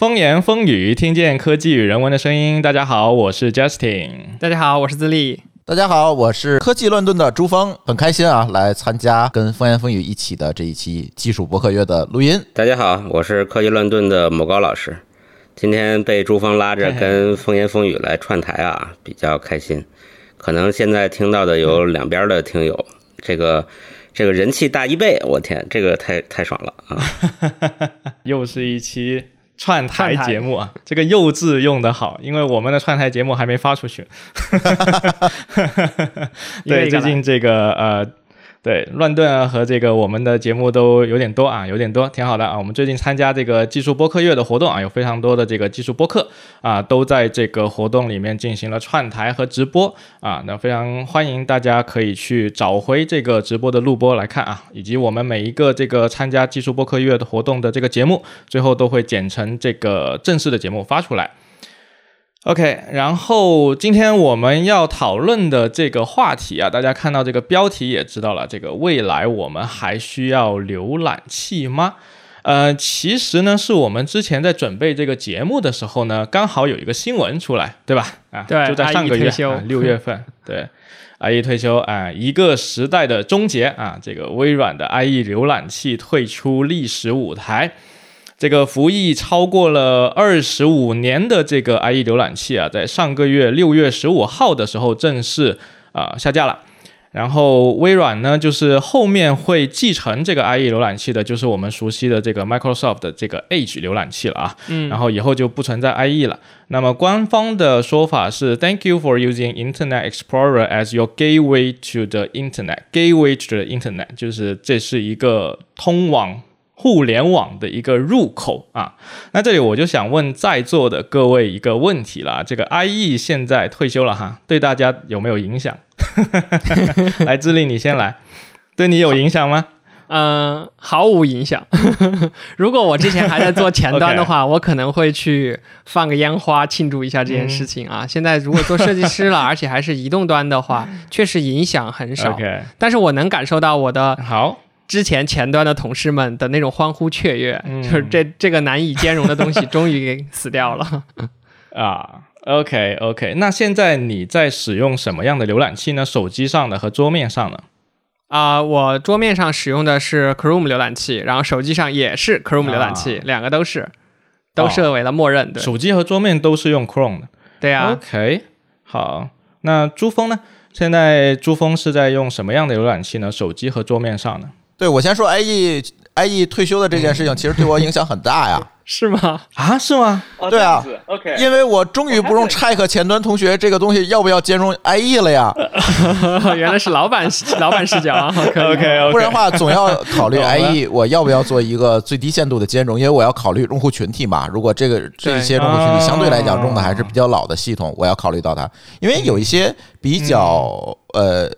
风言风语，听见科技与人文的声音。大家好，我是 Justin。大家好，我是自立。大家好，我是科技乱炖的朱峰，很开心啊，来参加跟风言风语一起的这一期技术博客月的录音。大家好，我是科技乱炖的某高老师，今天被朱峰拉着跟风言风语来串台啊，比较开心。可能现在听到的有两边的听友，这个这个人气大一倍，我天，这个太太爽了啊！又是一期。串台节目啊，这个“幼稚”用的好，因为我们的串台节目还没发出去。对，最近这个呃。对，乱炖啊和这个我们的节目都有点多啊，有点多，挺好的啊。我们最近参加这个技术播客月的活动啊，有非常多的这个技术播客啊，都在这个活动里面进行了串台和直播啊。那非常欢迎大家可以去找回这个直播的录播来看啊，以及我们每一个这个参加技术播客月的活动的这个节目，最后都会剪成这个正式的节目发出来。OK，然后今天我们要讨论的这个话题啊，大家看到这个标题也知道了。这个未来我们还需要浏览器吗？呃，其实呢，是我们之前在准备这个节目的时候呢，刚好有一个新闻出来，对吧？啊，对，就在上个月六月份，对，IE 退休啊，一个时代的终结啊，这个微软的 IE 浏览器退出历史舞台。这个服役超过了二十五年的这个 IE 浏览器啊，在上个月六月十五号的时候正式啊下架了。然后微软呢，就是后面会继承这个 IE 浏览器的，就是我们熟悉的这个 Microsoft 的这个 Edge 浏览器了啊。嗯。然后以后就不存在 IE 了。那么官方的说法是：Thank you for using Internet Explorer as your gateway to the Internet. Gateway to the Internet 就是这是一个通往。互联网的一个入口啊，那这里我就想问在座的各位一个问题了：这个 IE 现在退休了哈，对大家有没有影响？来，智利你先来，对你有影响吗？嗯，毫无影响。如果我之前还在做前端的话，我可能会去放个烟花庆祝一下这件事情啊。现在如果做设计师了，而且还是移动端的话，确实影响很少。但是我能感受到我的好。之前前端的同事们的那种欢呼雀跃，就是这这个难以兼容的东西终于给死掉了 啊。OK OK，那现在你在使用什么样的浏览器呢？手机上的和桌面上的？啊，我桌面上使用的是 Chrome 浏览器，然后手机上也是 Chrome 浏览器，两个都是都设为了默认。对，手机和桌面都是用 Chrome 的。对呀。OK，好，那珠峰呢？现在珠峰是在用什么样的浏览器呢？手机和桌面上呢？对，我先说 IE IE 退休的这件事情，其实对我影响很大呀。是吗？啊，是吗？对啊，OK。因为我终于不用 check 前端同学这个东西要不要兼容 IE 了呀。原来是老板老板视角啊。OK OK，不然的话总要考虑 IE 我要不要做一个最低限度的兼容，因为我要考虑用户群体嘛。如果这个这些用户群体相对来讲用的还是比较老的系统，我要考虑到它，因为有一些比较呃。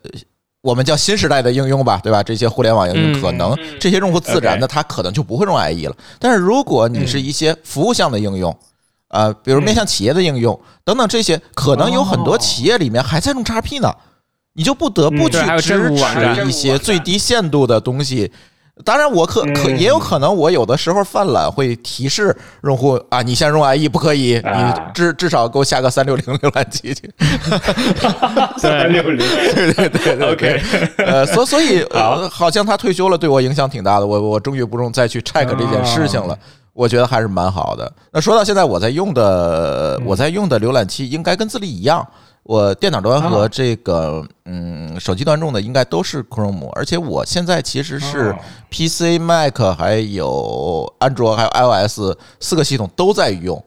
我们叫新时代的应用吧，对吧？这些互联网应用可能这些用户自然的他可能就不会用 IE 了。但是如果你是一些服务项的应用，呃，比如面向企业的应用等等这些，可能有很多企业里面还在用 XP 呢，你就不得不去支持一些最低限度的东西。当然，我可可也有可能，我有的时候犯懒会提示用户啊，你先用 IE 不可以，你至至少给我下个三六零浏览器去。三六零，对对对对，OK。呃，所所以好像他退休了，对我影响挺大的。我我终于不用再去 check 这件事情了，我觉得还是蛮好的。那说到现在，我在用的我在用的浏览器应该跟自立一样。我电脑端和这个嗯手机端用的应该都是 Chrome，而且我现在其实是 PC、Mac 还有安卓还有 iOS 四个系统都在用，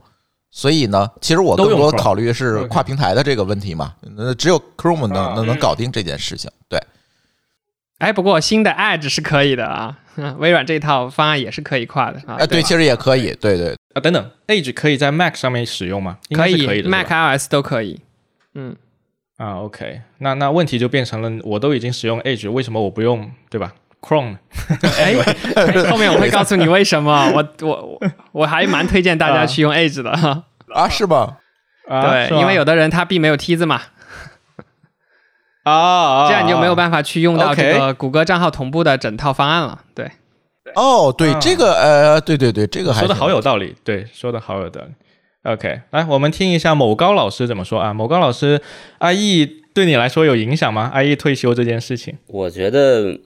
所以呢，其实我更多考虑是跨平台的这个问题嘛。那只有 Chrome 能能能搞定这件事情。对，哎，不过新的 Edge 是可以的啊，微软这套方案也是可以跨的啊。哎，对，其实也可以，对对啊，等等，Edge 可以在 Mac 上面使用吗？可以，可以，Mac、iOS 都可以。嗯。啊，OK，那那问题就变成了，我都已经使用 Edge，为什么我不用，对吧？Chrome，哎，后面我会告诉你为什么。我我我还蛮推荐大家去用 Edge 的。啊，是吧？对，因为有的人他并没有梯子嘛，啊，这样你就没有办法去用到这个谷歌账号同步的整套方案了。对，哦，对啊。这个呃，对对对，这个还说的好有道理，对，说的好有道理。OK，来，我们听一下某高老师怎么说啊？某高老师，IE 对你来说有影响吗？IE 退休这件事情，我觉得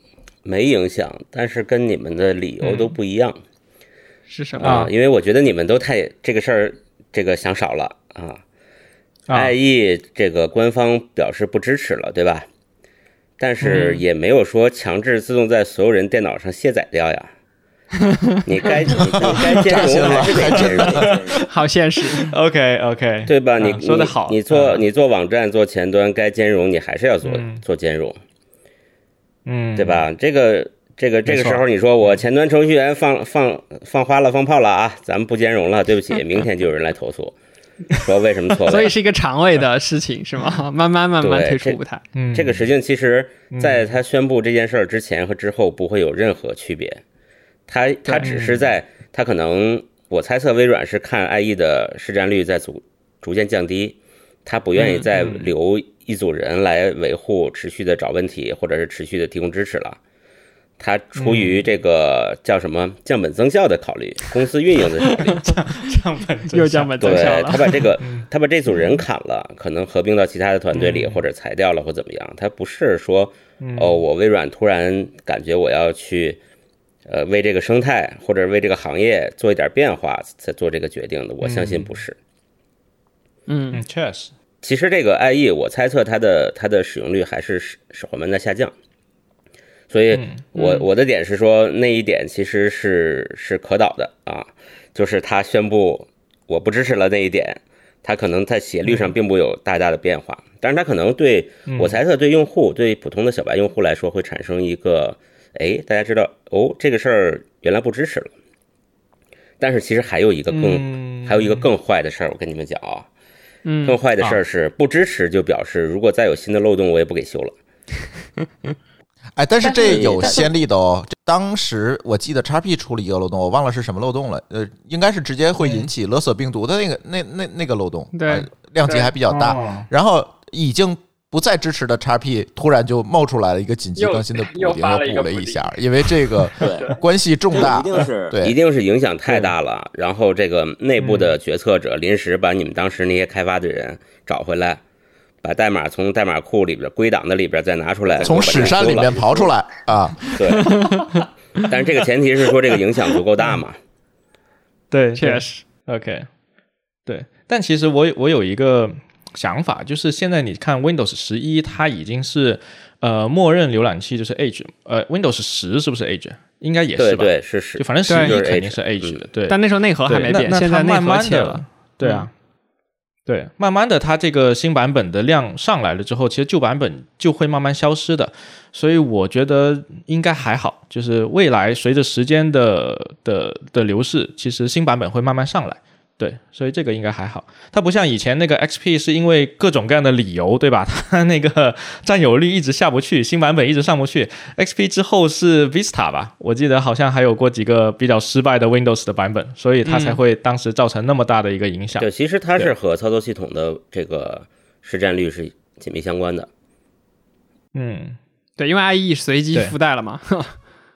没影响，但是跟你们的理由都不一样、是什么？啊，因为我觉得你们都太这个事儿这个想少了啊。啊 IE 这个官方表示不支持了，对吧？但是也没有说强制自动在所有人电脑上卸载掉呀。你该你你该兼容还是得兼容，好现实。OK OK，对吧？你啊说的好你你做嗯你做网站做前端该兼容，你还是要做做兼容，嗯，对？吧？这个这个这个时候你说我前端程序员放放放花了放炮了啊，咱们不兼容了，对不起，明天就有人来投诉，说为什么错位？所以是一个长尾的事情，是吗？慢慢慢慢退出舞台。嗯，这个事情其实在他宣布这件事儿之前和之后不会有任何区别，他他只是在他可能我猜测微软是看 IE 的市占率在逐逐渐降低，他不愿意再留一组人来维护持续的找问题或者是持续的提供支持了。他出于这个叫什么降本增效的考虑，公司运营的考虑，降本又降本增效对他。把这个他把这组人砍了，可能合并到其他的团队里，或者裁掉了或怎么样。他不是说哦，我微软突然感觉我要去呃为这个生态或者为这个行业做一点变化才做这个决定的。我相信不是。嗯嗯，确实，其实这个 IE，我猜测它的它的使用率还是是是缓慢在下降。所以我我的点是说，那一点其实是是可导的啊，就是他宣布我不支持了那一点，它可能在写率上并不有大大的变化，但是它可能对我猜测对用户对普通的小白用户来说会产生一个，哎，大家知道哦，这个事儿原来不支持了。但是其实还有一个更、嗯还有一个更坏的事儿，我跟你们讲啊，嗯更坏的事儿是不支持就表示如果再有新的漏洞，我也不给修了。哎，但是但是这有先例的哦。当时我记得 XP 出了一个漏洞，我忘了是什么漏洞了。呃，应该是直接会引起勒索病毒的那个那那那个漏洞，对呃量级还比较大。哦然后已经不再支持的 XP 突然就冒出来了一个紧急又更新的补丁，又补了一下，因为这个对，关系重大。是对一定是影响太大了。然后这个内部的决策者临时把你们当时那些开发的人找回来，把代码从代码库里边归档的里边再拿出来，从把它屎山里面刨出来啊！对，但是这个前提是说这个影响足够大嘛。对，确实，OK，对，但其实我有我有一个想法，就是现在你看 Windows 十一，它已经是呃默认浏览器就是 Edge，呃 Windows 十是不是 Edge？应该也是吧？对对是是就，反正十对一肯定是 Edge 的，对。但那时候内核还没变，现在内核它慢慢的切了。，对啊，对，慢慢的它这个新版本的量上来了之后，其实旧版本就会慢慢消失的，所以我觉得应该还好，就是未来随着时间的的的流逝，其实新版本会慢慢上来。对，所以这个应该还好。它不像以前那个 XP 是因为各种各样的理由，对吧？它那个占有率一直下不去，新版本一直上不去。XP 之后是 Vista 吧？我记得好像还有过几个比较失败的 Windows 的版本，所以它才会当时造成那么大的一个影响。对，其实它是和操作系统的这个市占率是紧密相关的。嗯，对，因为 IE 随机附带了嘛。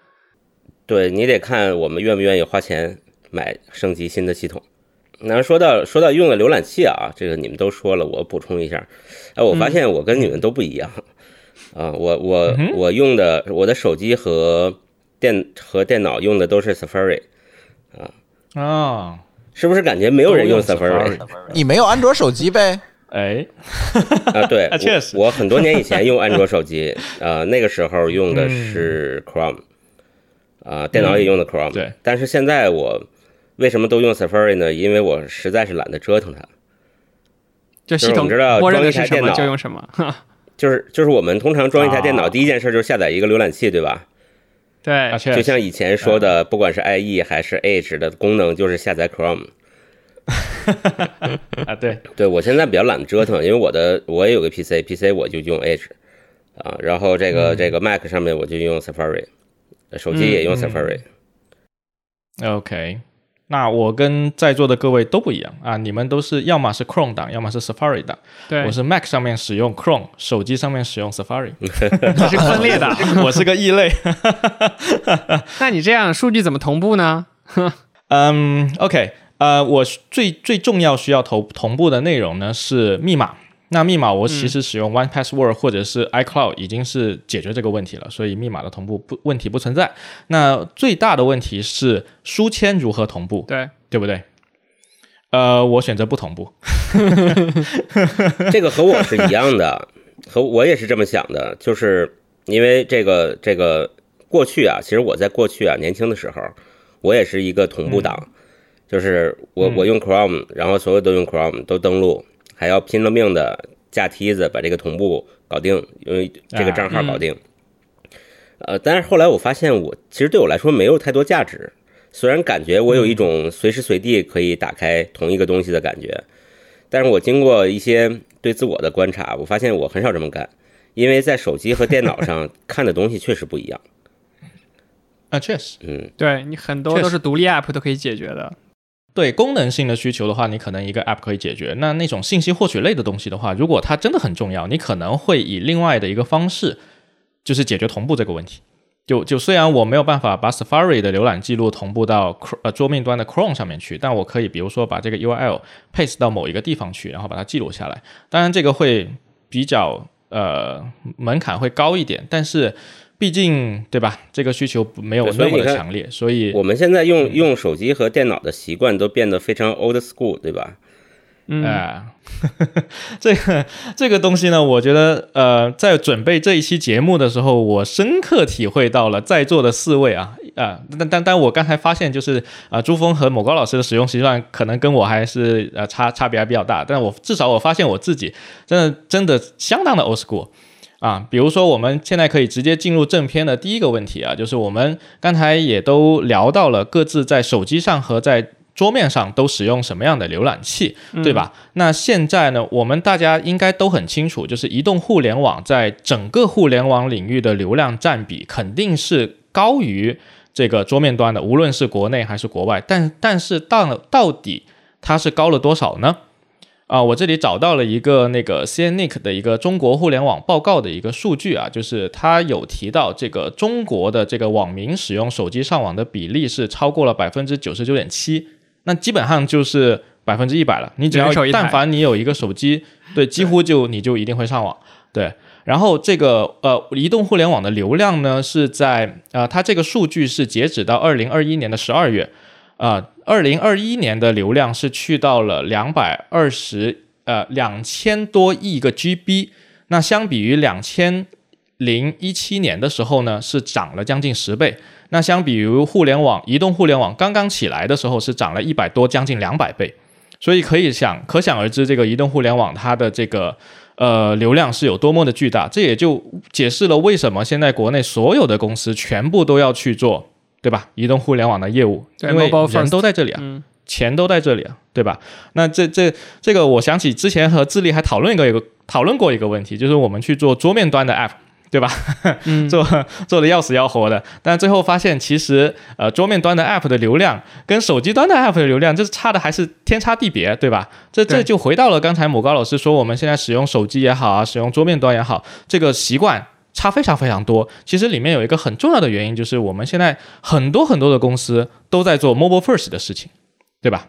对你得看我们愿不愿意花钱买升级新的系统。那说到说到用的浏览器啊，这个你们都说了，我补充一下。哎，我发现我跟你们都不一样。啊，我我我用的我的手机和电和电脑用的都是 Safari，啊，是不是感觉没有人用 Safari 你没有安卓手机呗？哎，啊？对，啊确实我我很多年以前用安卓手机，呃，那个时候用的是 Chrome，啊，电脑也用的 Chrome，对，但是现在我为什么都用 Safari 呢？因为我实在是懒得折腾它。就系统知道默认的装一台是什么电脑就用什么。就是就是我们通常装一台电脑，啊第一件事就是下载一个浏览器，对吧？对就像以前说的，不管是 IE 还是 Edge 的功能，就是下载 Chrome。啊，对，对我现在比较懒得折腾，因为我的我也有个 PC，PC 我就用 Edge 啊，然后这个、这个 Mac 上面我就用 Safari，呃手机也用 Safari。OK，那我跟在座的各位都不一样啊，你们都是要么是 Chrome 档，要么是 Safari 档。对，我是 Mac 上面使用 Chrome，手机上面使用 Safari。你是分裂的，我是个异类。那你这样数据怎么同步呢？嗯，OK，呃，我最最重要需要同同步的内容呢是密码。那密码我其实使用 One Password 或者是 iCloud 已经是解决这个问题了，所以密码的同步不问题不存在。那最大的问题是书签如何同步，对对不对？呃，我选择不同步。这个和我是一样的，和我也是这么想的，就是因为这个这个过去啊，其实我在过去啊年轻的时候，我也是一个同步党，就是我我用 Chrome，然后所有都用 Chrome 都登录。还要拼了命的架梯子把这个同步搞定，因为这个账号搞定。呃，但是后来我发现，我其实对我来说没有太多价值。虽然感觉我有一种随时随地可以打开同一个东西的感觉，但是我经过一些对自我的观察，我发现我很少这么干，因为在手机和电脑上 看的东西确实不一样。啊，确实，嗯，对你很多都是独立 App 都可以解决的。对功能性的需求的话，你可能一个 App 可以解决。那那种信息获取类的东西的话，如果它真的很重要，你可能会以另外的一个方式，就是解决同步这个问题。就就虽然我没有办法把 Safari 的浏览记录同步到呃桌面端的 Chrome 上面去，但我可以比如说把这个 URL paste 到某一个地方去，然后把它记录下来。当然这个会比较呃门槛会高一点，但是。毕竟，对吧？这个需求没有那么的强烈，所以我们现在用用手机和电脑的习惯都变得非常 old school，对吧？嗯，这个这个东西呢，我觉得呃，在准备这一期节目的时候，我深刻体会到了在座的四位啊啊，但但但我刚才发现，就是啊，朱峰和某高老师的使用习惯可能跟我还是呃差差别还比较大，但我至少我发现我自己真的真的相当的 old school。啊，比如说我们现在可以直接进入正片的第一个问题啊，就是我们刚才也都聊到了各自在手机上和在桌面上都使用什么样的浏览器，对吧？那现在呢，我们大家应该都很清楚，就是移动互联网在整个互联网领域的流量占比肯定是高于这个桌面端的，无论是国内还是国外。但但是到到底它是高了多少呢？啊，我这里找到了一个那个 CNNIC 的一个中国互联网报告的一个数据啊，就是它有提到这个中国的这个网民使用手机上网的比例是超过了百分之九十九点七，那基本上就是百分之一百了。你只要但凡你有一个手机，对，几乎就你就一定会上网。对，然后这个呃移动互联网的流量呢是在呃它这个数据是截止到二零二一年的十二月。啊，二零二一年的流量是去到了两百二十呃两千多亿个 GB，那相比于两千零一七年的时候呢，是涨了将近十倍。那相比于互联网移动互联网刚刚起来的时候，是涨了一百多，将近两百倍。所以可以想，可想而知，这个移动互联网它的这个呃流量是有多么的巨大。这也就解释了为什么现在国内所有的公司全部都要去做。对吧？移动互联网的业务，因为人都在这里啊，钱都在这里啊，对吧？那这这这个，我想起之前和智利还讨论一个一个讨论过一个问题，就是我们去做桌面端的 app，对吧？做做的要死要活的，但最后发现其实呃桌面端的 app 的流量跟手机端的 app 的流量，这差的还是天差地别，对吧？这这就回到了刚才某高老师说，我们现在使用手机也好啊，使用桌面端也好，这个习惯。差非常非常多，其实里面有一个很重要的原因，就是我们现在很多很多的公司都在做 mobile first 的事情，对吧？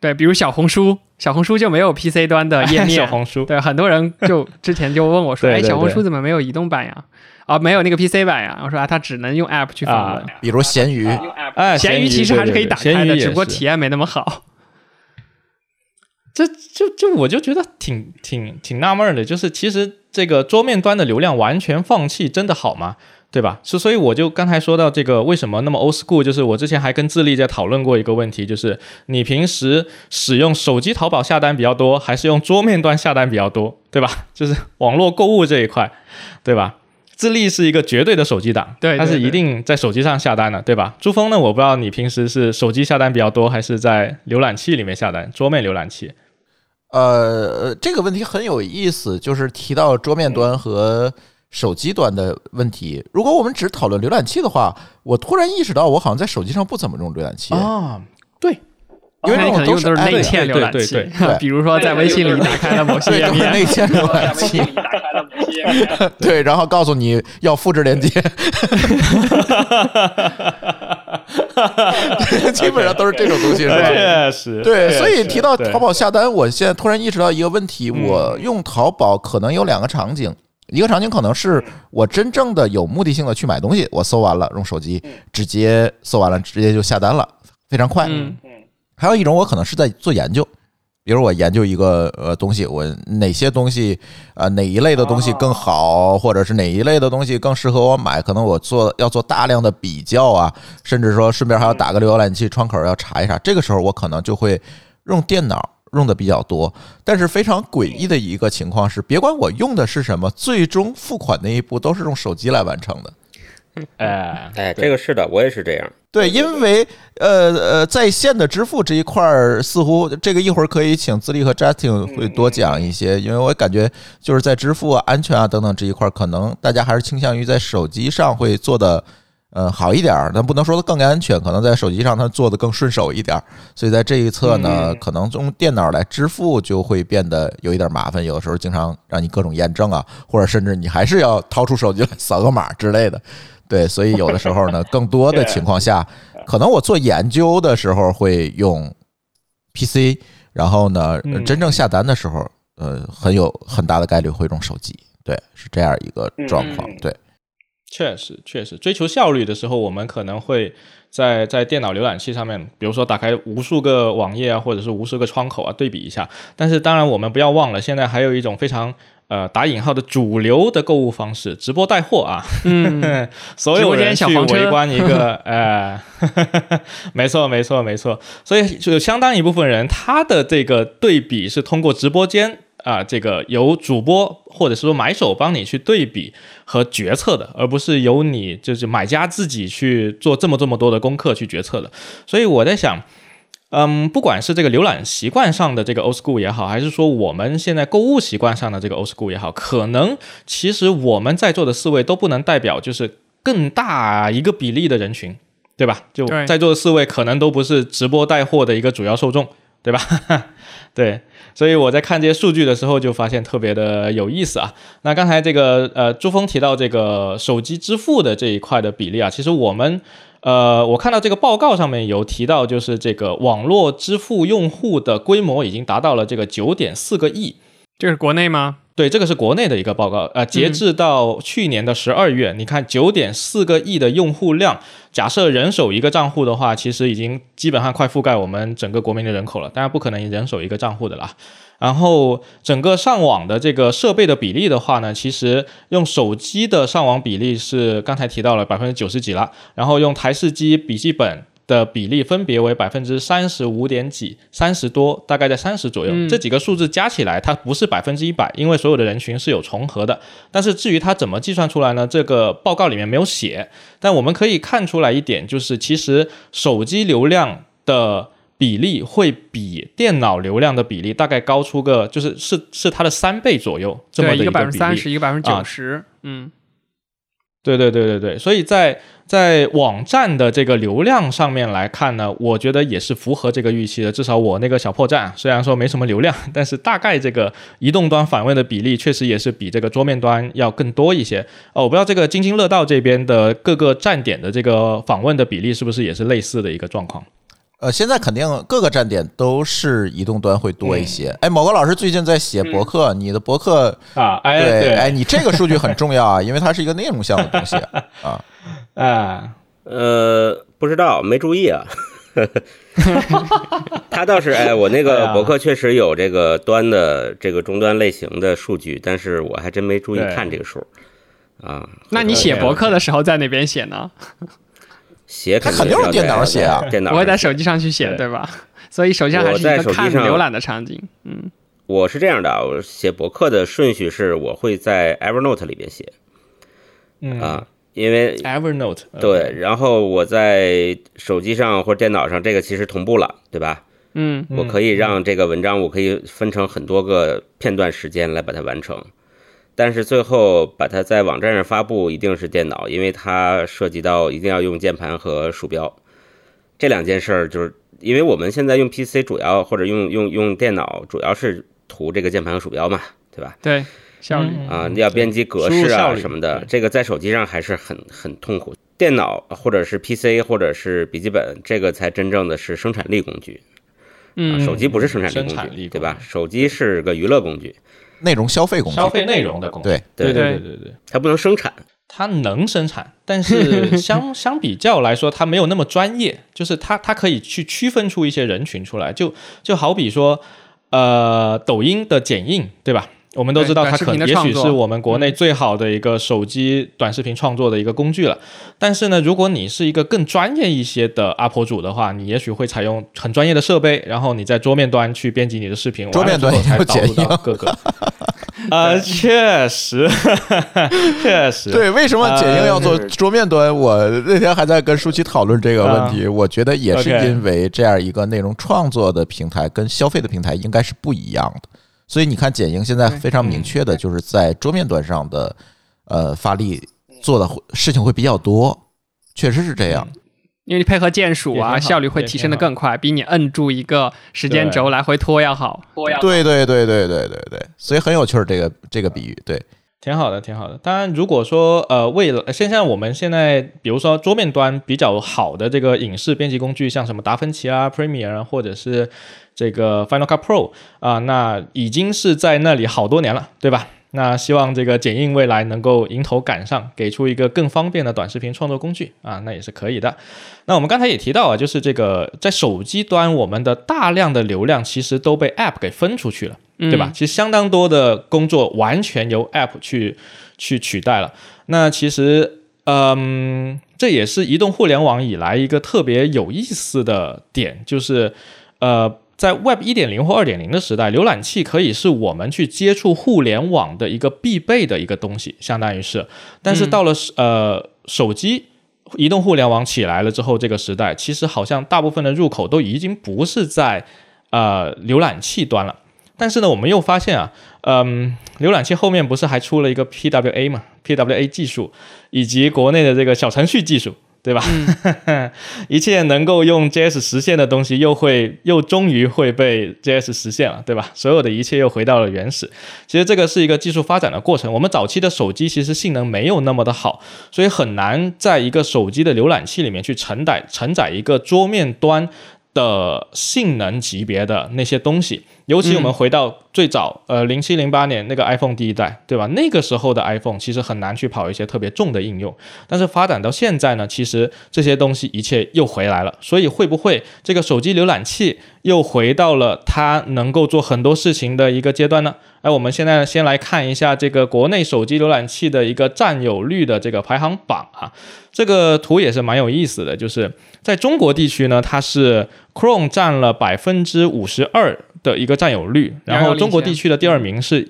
对，比如小红书，小红书就没有 PC 端的页面。小红书，对，很多人就之前就问我说：“ 哎，小红书怎么没有移动版呀？啊，没有那个 PC 版呀？”我说：“啊，它只能用 App 去访问，比如闲鱼，哎，闲鱼其实还是可以打开的，只不过体验没那么好。”这就就我就觉得挺挺挺纳闷的，就是其实这个桌面端的流量完全放弃，真的好吗？对吧？所所以我就刚才说到这个为什么那么 old school，就是我之前还跟智利在讨论过一个问题，就是你平时使用手机淘宝下单比较多，还是用桌面端下单比较多，对吧？就是网络购物这一块，对吧？智利是一个绝对的手机党，对，它是一定在手机上下单的，对吧？珠峰呢，我不知道你平时是手机下单比较多，还是在浏览器里面下单，桌面浏览器。呃，这个问题很有意思，就是提到桌面端和手机端的问题。如果我们只讨论浏览器的话，我突然意识到，我好像在手机上不怎么用浏览器啊。对，因为那你可能用都是内嵌，浏览器对对对，比如说在微信里打开了某些页面，内嵌浏览器，对，然后告诉你要复制链接，基本上都是这种东西，是吧？确实，对，所以提到淘宝下单，我现在突然意识到一个问题：嗯。我用淘宝可能有两个场景，一个场景可能是我真正的有目的性的去买东西，我搜完了用手机直接搜完了，直接就下单了，非常快。嗯。还有一种，我可能是在做研究，比如我研究一个呃东西，我哪些东西呃哪一类的东西更好，或者是哪一类的东西更适合我买，可能我做要做大量的比较啊，甚至说顺便还要打个浏览器窗口要查一查，这个时候我可能就会用电脑。用的比较多，但是非常诡异的一个情况是，别管我用的是什么，最终付款那一步都是用手机来完成的。哎哎，这个是的，我也是这样。对，因为呃呃，在线的支付这一块儿，似乎这个一会儿可以请自立和 Justin 会多讲一些，因为我感觉就是在支付啊、安全啊等等这一块儿，可能大家还是倾向于在手机上会做的呃好一点儿，但不能说的更安全，可能在手机上它做的更顺手一点儿。所以在这一侧呢，可能用电脑来支付就会变得有一点麻烦，有的时候经常让你各种验证啊，或者甚至你还是要掏出手机来扫个码之类的。对，所以有的时候呢，更多的 情况下，可能我做研究的时候会用 PC，然后呢，嗯真正下单的时候，呃，很有很大的概率会用手机。对，是这样一个状况。对，确实，确实，追求效率的时候，我们可能会在在电脑浏览器上面，比如说打开无数个网页啊，或者是无数个窗口啊，对比一下。但是，当然我们不要忘了，现在还有一种非常呃打引号的主流的购物方式——直播带货啊。嗯，所有人去围观一个，呃，没错，没错，没错。所以就有相当一部分人，他的这个对比是通过直播间啊、这个由主播或者是说买手帮你去对比和决策的，而不是由你就是买家自己去做这么这么多的功课去决策的。所以我在想。嗯，不管是这个浏览习惯上的这个 old school 也好，还是说我们现在购物习惯上的这个 old school 也好，可能其实我们在座的四位都不能代表就是更大一个比例的人群，对吧？就在座的四位可能都不是直播带货的一个主要受众，对吧？对，所以我在看这些数据的时候就发现特别的有意思啊。那刚才这个呃朱峰提到这个手机支付的这一块的比例啊，其实我们呃我看到这个报告上面有提到，就是这个网络支付用户的规模已经达到了这个九点四个亿。这是国内吗？对，这个是国内的一个报告，呃，截至到去年的十二月，你看九点四个亿的用户量，假设人手一个账户的话，其实已经基本上快覆盖我们整个国民的人口了。当然不可能人手一个账户的啦。然后整个上网的这个设备的比例的话呢，其实用手机的上网比例是刚才提到了百分之九十几了，然后用台式机、笔记本。的比例分别为百分之三十五点几、三十多，大概在三十左右。嗯这几个数字加起来，它不是百分之一百，因为所有的人群是有重合的。但是至于它怎么计算出来呢？这个报告里面没有写。但我们可以看出来一点，就是其实手机流量的比例会比电脑流量的比例大概高出个，就是是是它的三倍左右这么，的一个百分。之三十，一个百分之啊九十。嗯，对对对对对，所以在在网站的这个流量上面来看呢，我觉得也是符合这个预期的。至少我那个小破站啊虽然说没什么流量，但是大概这个移动端访问的比例确实也是比这个桌面端要更多一些。哦，我不知道这个津津乐道这边的各个站点的这个访问的比例是不是也是类似的一个状况？呃，现在肯定各个站点都是移动端会多一些。嗯哎，某个老师最近在写博客，你的博客啊，哎对，对，哎，你这个数据很重要啊，因为它是一个内容项的东西啊。啊，呃，不知道，没注意啊。他倒是哎，我那个博客确实有这个端的这个终端类型的数据，但是我还真没注意看这个数啊。那你写博客的时候在哪边写呢？写他肯定是电脑写啊电脑我会在手机上去写，对对吧？所以手机上还是一个手机上看浏览的场景。嗯，我是这样的啊，我写博客的顺序是我会在 Evernote 里边写嗯啊，因为，Evernote，呃对，然后我在手机上或者电脑上，这个其实同步了，对吧？嗯，我可以让这个文章，我可以分成很多个片段时间来把它完成，但是最后把它在网站上发布一定是电脑，因为它涉及到一定要用键盘和鼠标，这两件事儿就是因为我们现在用 PC 主要或者用用用电脑主要是图这个键盘和鼠标嘛，对吧？对，效率嗯啊，要编辑格式啊什么的，这个在手机上还是很很痛苦。电脑或者是 PC 或者是笔记本，这个才真正的是生产力工具。啊，嗯，手机不是生产力生产工具，对吧？手机是个娱乐工具，内容消费工具消。费内容的工具。对对对对对对，它不能生产。它能生产，但是 相相比较来说，它没有那么专业，就是它它可以去区分出一些人群出来，就就好比说，呃，抖音的剪映，对吧？我们都知道它可能也许是我们国内最好的一个手机短视频创作的一个工具了。但是呢，如果你是一个更专业一些的 UP 主的话，你也许会采用很专业的设备，然后你在桌面端去编辑你的视频，桌面端才导入到各个。呃，确实，确实，对，为什么剪映要做呃桌面端？我那天还在跟舒淇讨论这个问题，我觉得也是因为这样一个内容创作的平台跟消费的平台应该是不一样的，所以你看剪映现在非常明确的就是在桌面端上的呃发力做的事情会比较多，确实是这样。因为你配合键鼠啊，效率会提升的更快，比你摁住一个时间轴来回拖要好。拖要对对对对对对对，所以很有趣儿这个这个比喻，对，挺好的，挺好的。当然，如果说呃，为了现在我们现在比如说桌面端比较好的这个影视编辑工具，像什么达芬奇啊、Premiere，或者是这个 Final Cut Pro 啊、那已经是在那里好多年了，对吧？那希望这个剪映未来能够迎头赶上，给出一个更方便的短视频创作工具啊，那也是可以的。那我们刚才也提到啊，就是这个在手机端，我们的大量的流量其实都被 App 给分出去了。对吧？其实相当多的工作完全由 App 去去取代了。那其实，嗯，这也是移动互联网以来一个特别有意思的点，就是呃，在 Web 一点零或二点零的时代，浏览器可以是我们去接触互联网的一个必备的一个东西，相当于是。但是到了、呃手机。移动互联网起来了之后，这个时代其实好像大部分的入口都已经不是在呃浏览器端了。但是呢，我们又发现啊，嗯，浏览器后面不是还出了一个 PWA 嘛？PWA 技术以及国内的这个小程序技术，对吧？一切能够用 JS 实现的东西，又会又终于会被 JS 实现了，对吧？所有的一切又回到了原始。其实这个是一个技术发展的过程。我们早期的手机其实性能没有那么的好，所以很难在一个手机的浏览器里面去承载承载一个桌面端的性能级别的那些东西。尤其我们回到最早，呃，零七零八年那个 iPhone 第一代，对吧？那个时候的 iPhone 其实很难去跑一些特别重的应用，但是发展到现在呢，其实这些东西一切又回来了。所以会不会这个手机浏览器又回到了它能够做很多事情的一个阶段呢？哎，我们现在先来看一下这个国内手机浏览器的一个占有率的这个排行榜啊。这个图也是蛮有意思的，就是在中国地区呢，它是 Chrome 占了百分之五十二的一个占有率，然后中国地区的第二名是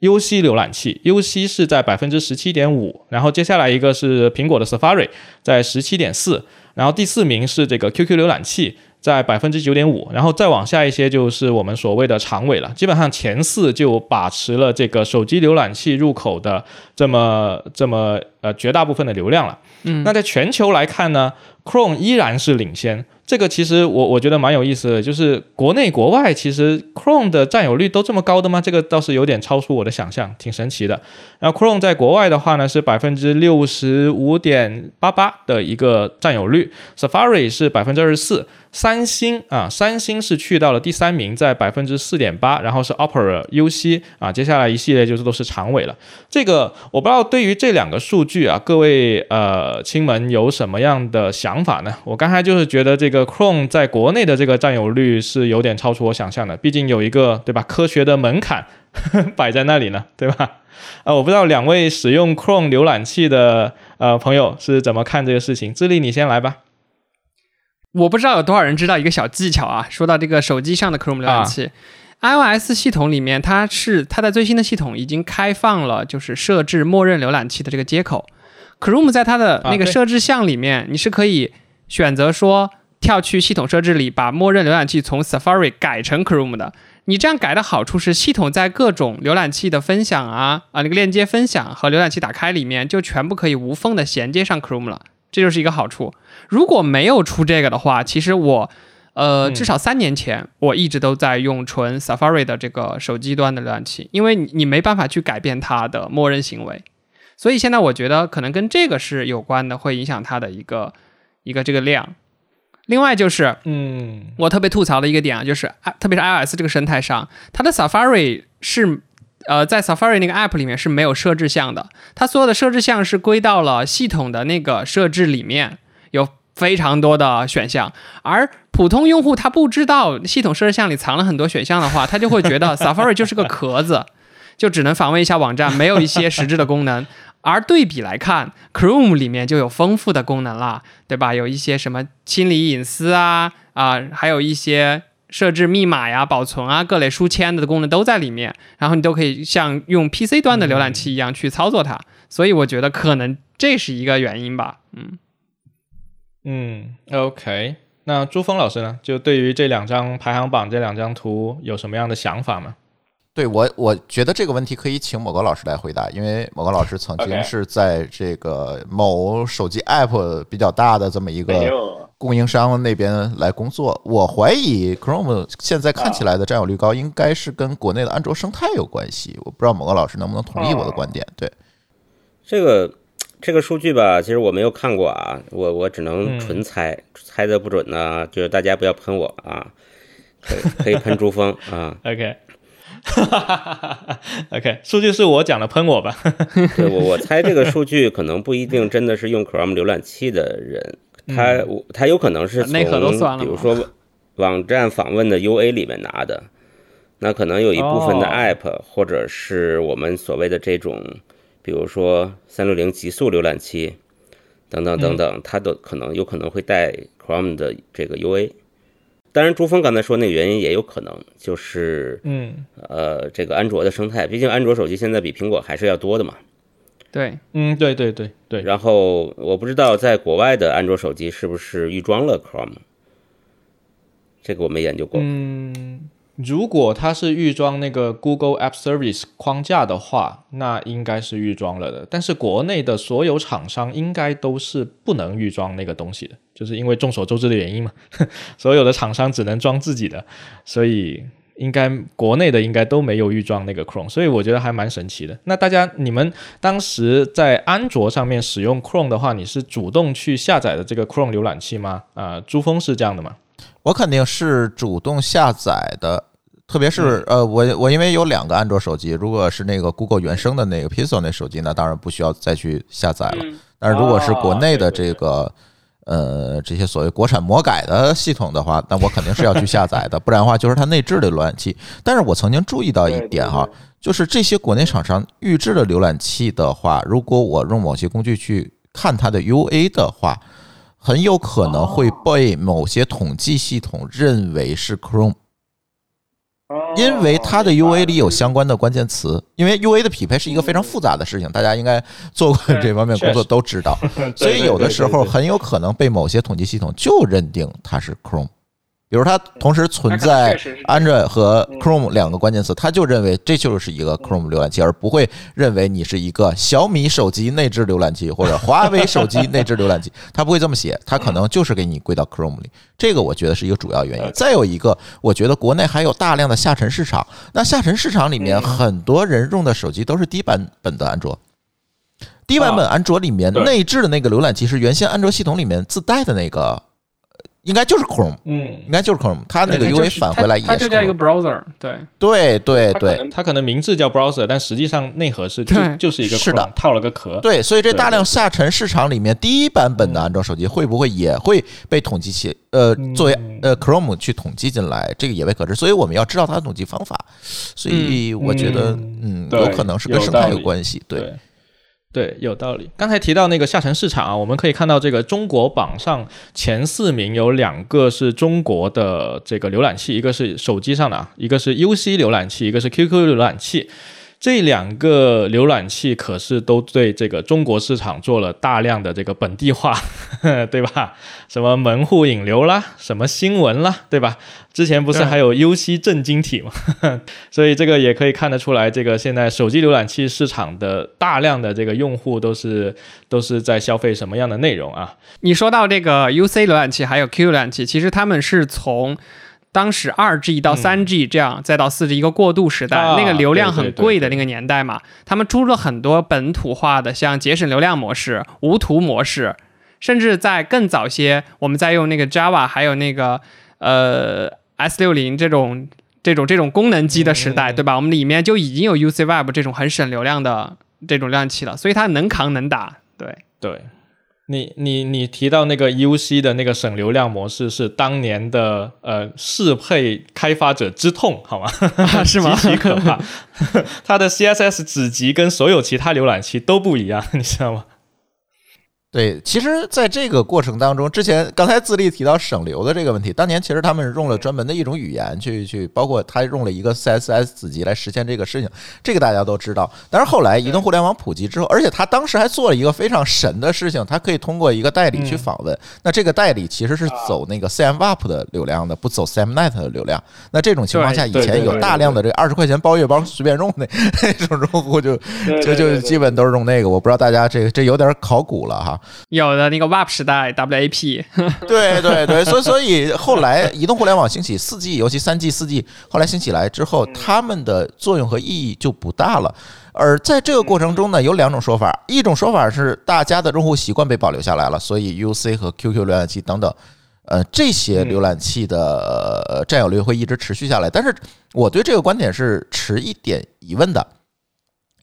UC 浏览器，UC 是在百分之十七点五，然后接下来一个是苹果的 Safari 在十七点四，然后第四名是这个 QQ 浏览器。在百分之九点五，然后再往下一些就是我们所谓的长尾了。基本上前四就把持了这个手机浏览器入口的这么这么呃绝大部分的流量了。嗯，那在全球来看呢，Chrome 依然是领先。这个其实我我觉得蛮有意思的，就是国内国外其实 Chrome 的占有率都这么高的吗？这个倒是有点超出我的想象，挺神奇的。然后 Chrome 在国外的话呢是百分之六十五点八八的一个占有率，Safari 是百分之二十四。三星啊，三星是去到了第三名，在百分之四点八，然后是 Opera、UC 啊，接下来一系列就是都是长尾了。这个我不知道对于这两个数据啊，各位呃亲们有什么样的想法呢？我刚才就是觉得这个 Chrome 在国内的这个占有率是有点超出我想象的，毕竟有一个对吧科学的门槛呵 呵摆在那里呢，对吧？啊，我不知道两位使用 Chrome 浏览器的呃朋友是怎么看这个事情。智利，你先来吧。我不知道有多少人知道一个小技巧啊。说到这个手机上的 Chrome 浏览器、i o s 系统里面它是它在最新的系统已经开放了，就是设置默认浏览器的这个接口。Chrome 在它的那个设置项里面，你是可以选择说跳去系统设置里，把默认浏览器从 Safari 改成 Chrome 的。你这样改的好处是，系统在各种浏览器的分享啊啊那个链接分享和浏览器打开里面，就全部可以无缝的衔接上 Chrome 了，这就是一个好处。如果没有出这个的话，其实我呃，嗯至少三年前，我一直都在用纯 Safari 的这个手机端的浏览器，因为你你没办法去改变它的默认行为，所以现在我觉得可能跟这个是有关的，会影响它的一个一个这个量。另外就是嗯我特别吐槽的一个点啊，就是啊特别是 iOS 这个生态上，它的 Safari 是呃在 Safari 那个 App 里面是没有设置项的，它所有的设置项是归到了系统的那个设置里面，有非常多的选项，而普通用户他不知道系统设置项里藏了很多选项的话，他就会觉得 Safari 就是个壳子，就只能访问一下网站，没有一些实质的功能。而对比来看，Chrome 里面就有丰富的功能啦，对吧？有一些什么清理隐私啊啊、还有一些设置密码呀、保存啊、各类书签的功能都在里面，然后你都可以像用 PC 端的浏览器一样去操作它。所以我觉得可能这是一个原因吧。嗯，嗯，OK。那朱峰老师呢？就对于这两张排行榜这两张图有什么样的想法吗？对我，我觉得这个问题可以请某个老师来回答，因为某个老师曾经是在这个某手机 App 比较大的这么一没个有，供应商那边来工作。我怀疑 Chrome 现在看起来的占有率高，应该是跟国内的安卓生态有关系。我不知道某个老师能不能同意我的观点？对，这个这个数据吧，其实我没有看过啊，我我只能纯猜，猜的不准呢，就是大家不要喷我啊，可以可以喷珠峰 啊，OK，OK，数据是我讲的，喷我吧。对我我猜这个数据可能不一定真的是用 Chrome 浏览器的人，他我他有可能是从比如说网站访问的 UA 里面拿的，那可能有一部分的哦。App、或者是我们所谓的这种，比如说三六零极速浏览器等等等等，它都可能有可能会带 Chrome 的这个 UA。当然，朱峰刚才说那个原因也有可能，就是嗯。呃，这个安卓的生态，毕竟安卓手机现在比苹果还是要多的嘛。对，嗯，对对对对。然后我不知道在国外的安卓手机是不是预装了 Chrome，这个我没研究过。嗯，如果它是预装那个 Google App Service 框架的话，那应该是预装了的。但是国内的所有厂商应该都是不能预装那个东西的，就是因为众所周知的原因嘛，所有的厂商只能装自己的，所以应该国内的应该都没有预装那个 Chrome，所以我觉得还蛮神奇的。那大家你们当时在安卓上面使用 Chrome 的话，你是主动去下载的这个 Chrome 浏览器吗？啊、珠峰是这样的吗？我肯定是主动下载的，特别是呃，我我因为有两个安卓手机，如果是那个 Google 原生的那个 Pixel 那手机，那当然不需要再去下载了。但是如果是国内的这个呃这些所谓国产魔改的系统的话，那我肯定是要去下载的，不然的话就是它内置的浏览器。但是我曾经注意到一点哈，就是这些国内厂商预制的浏览器的话，如果我用某些工具去看它的 UA 的话，很有可能会被某些统计系统认为是 Chrome，因为它的 UA 里有相关的关键词。因为 UA 的匹配是一个非常复杂的事情，大家应该做过这方面工作都知道，所以有的时候很有可能被某些统计系统就认定它是 Chrome。比如它同时存在 Android 和 Chrome 两个关键词，它就认为这就是一个 Chrome 浏览器，而不会认为你是一个小米手机内置浏览器或者华为手机内置浏览器，它不会这么写，它可能就是给你归到 Chrome 里。这个我觉得是一个主要原因。再有一个，我觉得国内还有大量的下沉市场，那下沉市场里面很多人用的手机都是低版本的安卓。低版本安卓里面内置的那个浏览器是原先安卓系统里面自带的那个，应该就是 Chrome，嗯应，该就是 Chrome，它那个 UA 就是返回来也它它就是叫一个。browser，对，对对对它可能名字叫 browser，但实际上内核是就就是一个是的 Chrome，套了个壳。对，所以这大量下沉市场里面，第一版本的安卓手机会不会也会被统计起呃作为呃 Chrome 去统计进来？这个也未可知。所以我们要知道它的统计方法。所以我觉得嗯，有可能是跟生态有关系。对。对，有道理。刚才提到那个下沉市场啊，我们可以看到这个中国榜上前四名有两个是中国的这个浏览器，一个是手机上的啊，一个是 UC 浏览器，一个是 QQ 浏览器。这两个浏览器可是都对这个中国市场做了大量的这个本地化，对吧？什么门户引流啦，什么新闻啦，对吧？之前不是还有 UC 震惊体吗？所以这个也可以看得出来，这个现在手机浏览器市场的大量的这个用户都是都是在消费什么样的内容啊？你说到这个 UC 浏览器还有 Q 浏览器，其实他们是从。当时二 G 到三 G 这样，再到四 G 一个过渡时代，那个流量很贵的那个年代嘛，他们出了很多本土化的，像节省流量模式、无图模式，甚至在更早些，我们在用那个 Java 还有那个呃 S 六零这种这种这种功能机的时代，对吧？我们里面就已经有 UC Web 这种很省流量的这种浏览器了，所以它能扛能打，对对。你你你提到那个 UC 的那个省流量模式是当年的呃适配开发者之痛，好吗？是吗？极其可怕，它的 CSS 子集跟所有其他浏览器都不一样，你知道吗？对，其实，在这个过程当中，之前刚才自立提到省流的这个问题，当年其实他们用了专门的一种语言去去，包括他用了一个 CSS 子集来实现这个事情，这个大家都知道。但是后来移动互联网普及之后，而且他当时还做了一个非常神的事情，他可以通过一个代理去访问，那这个代理其实是走那个 CMWAP 的流量的，不走 CMNet 的流量。那这种情况下，以前有大量的这二十块钱包月包随便用的那 种用户，就就就基本都是用那个。我不知道大家这个这有点考古了哈。有的那个 WAP 时代，WAP，对对对，所以所以后来移动互联网兴起，四 G 尤其三 G、四 G 后来兴起来之后，它们的作用和意义就不大了。而在这个过程中呢，有两种说法，一种说法是大家的用户习惯被保留下来了，所以 UC 和 QQ 浏览器等等，呃，这些浏览器的占有率会一直持续下来。但是我对这个观点是持一点疑问的，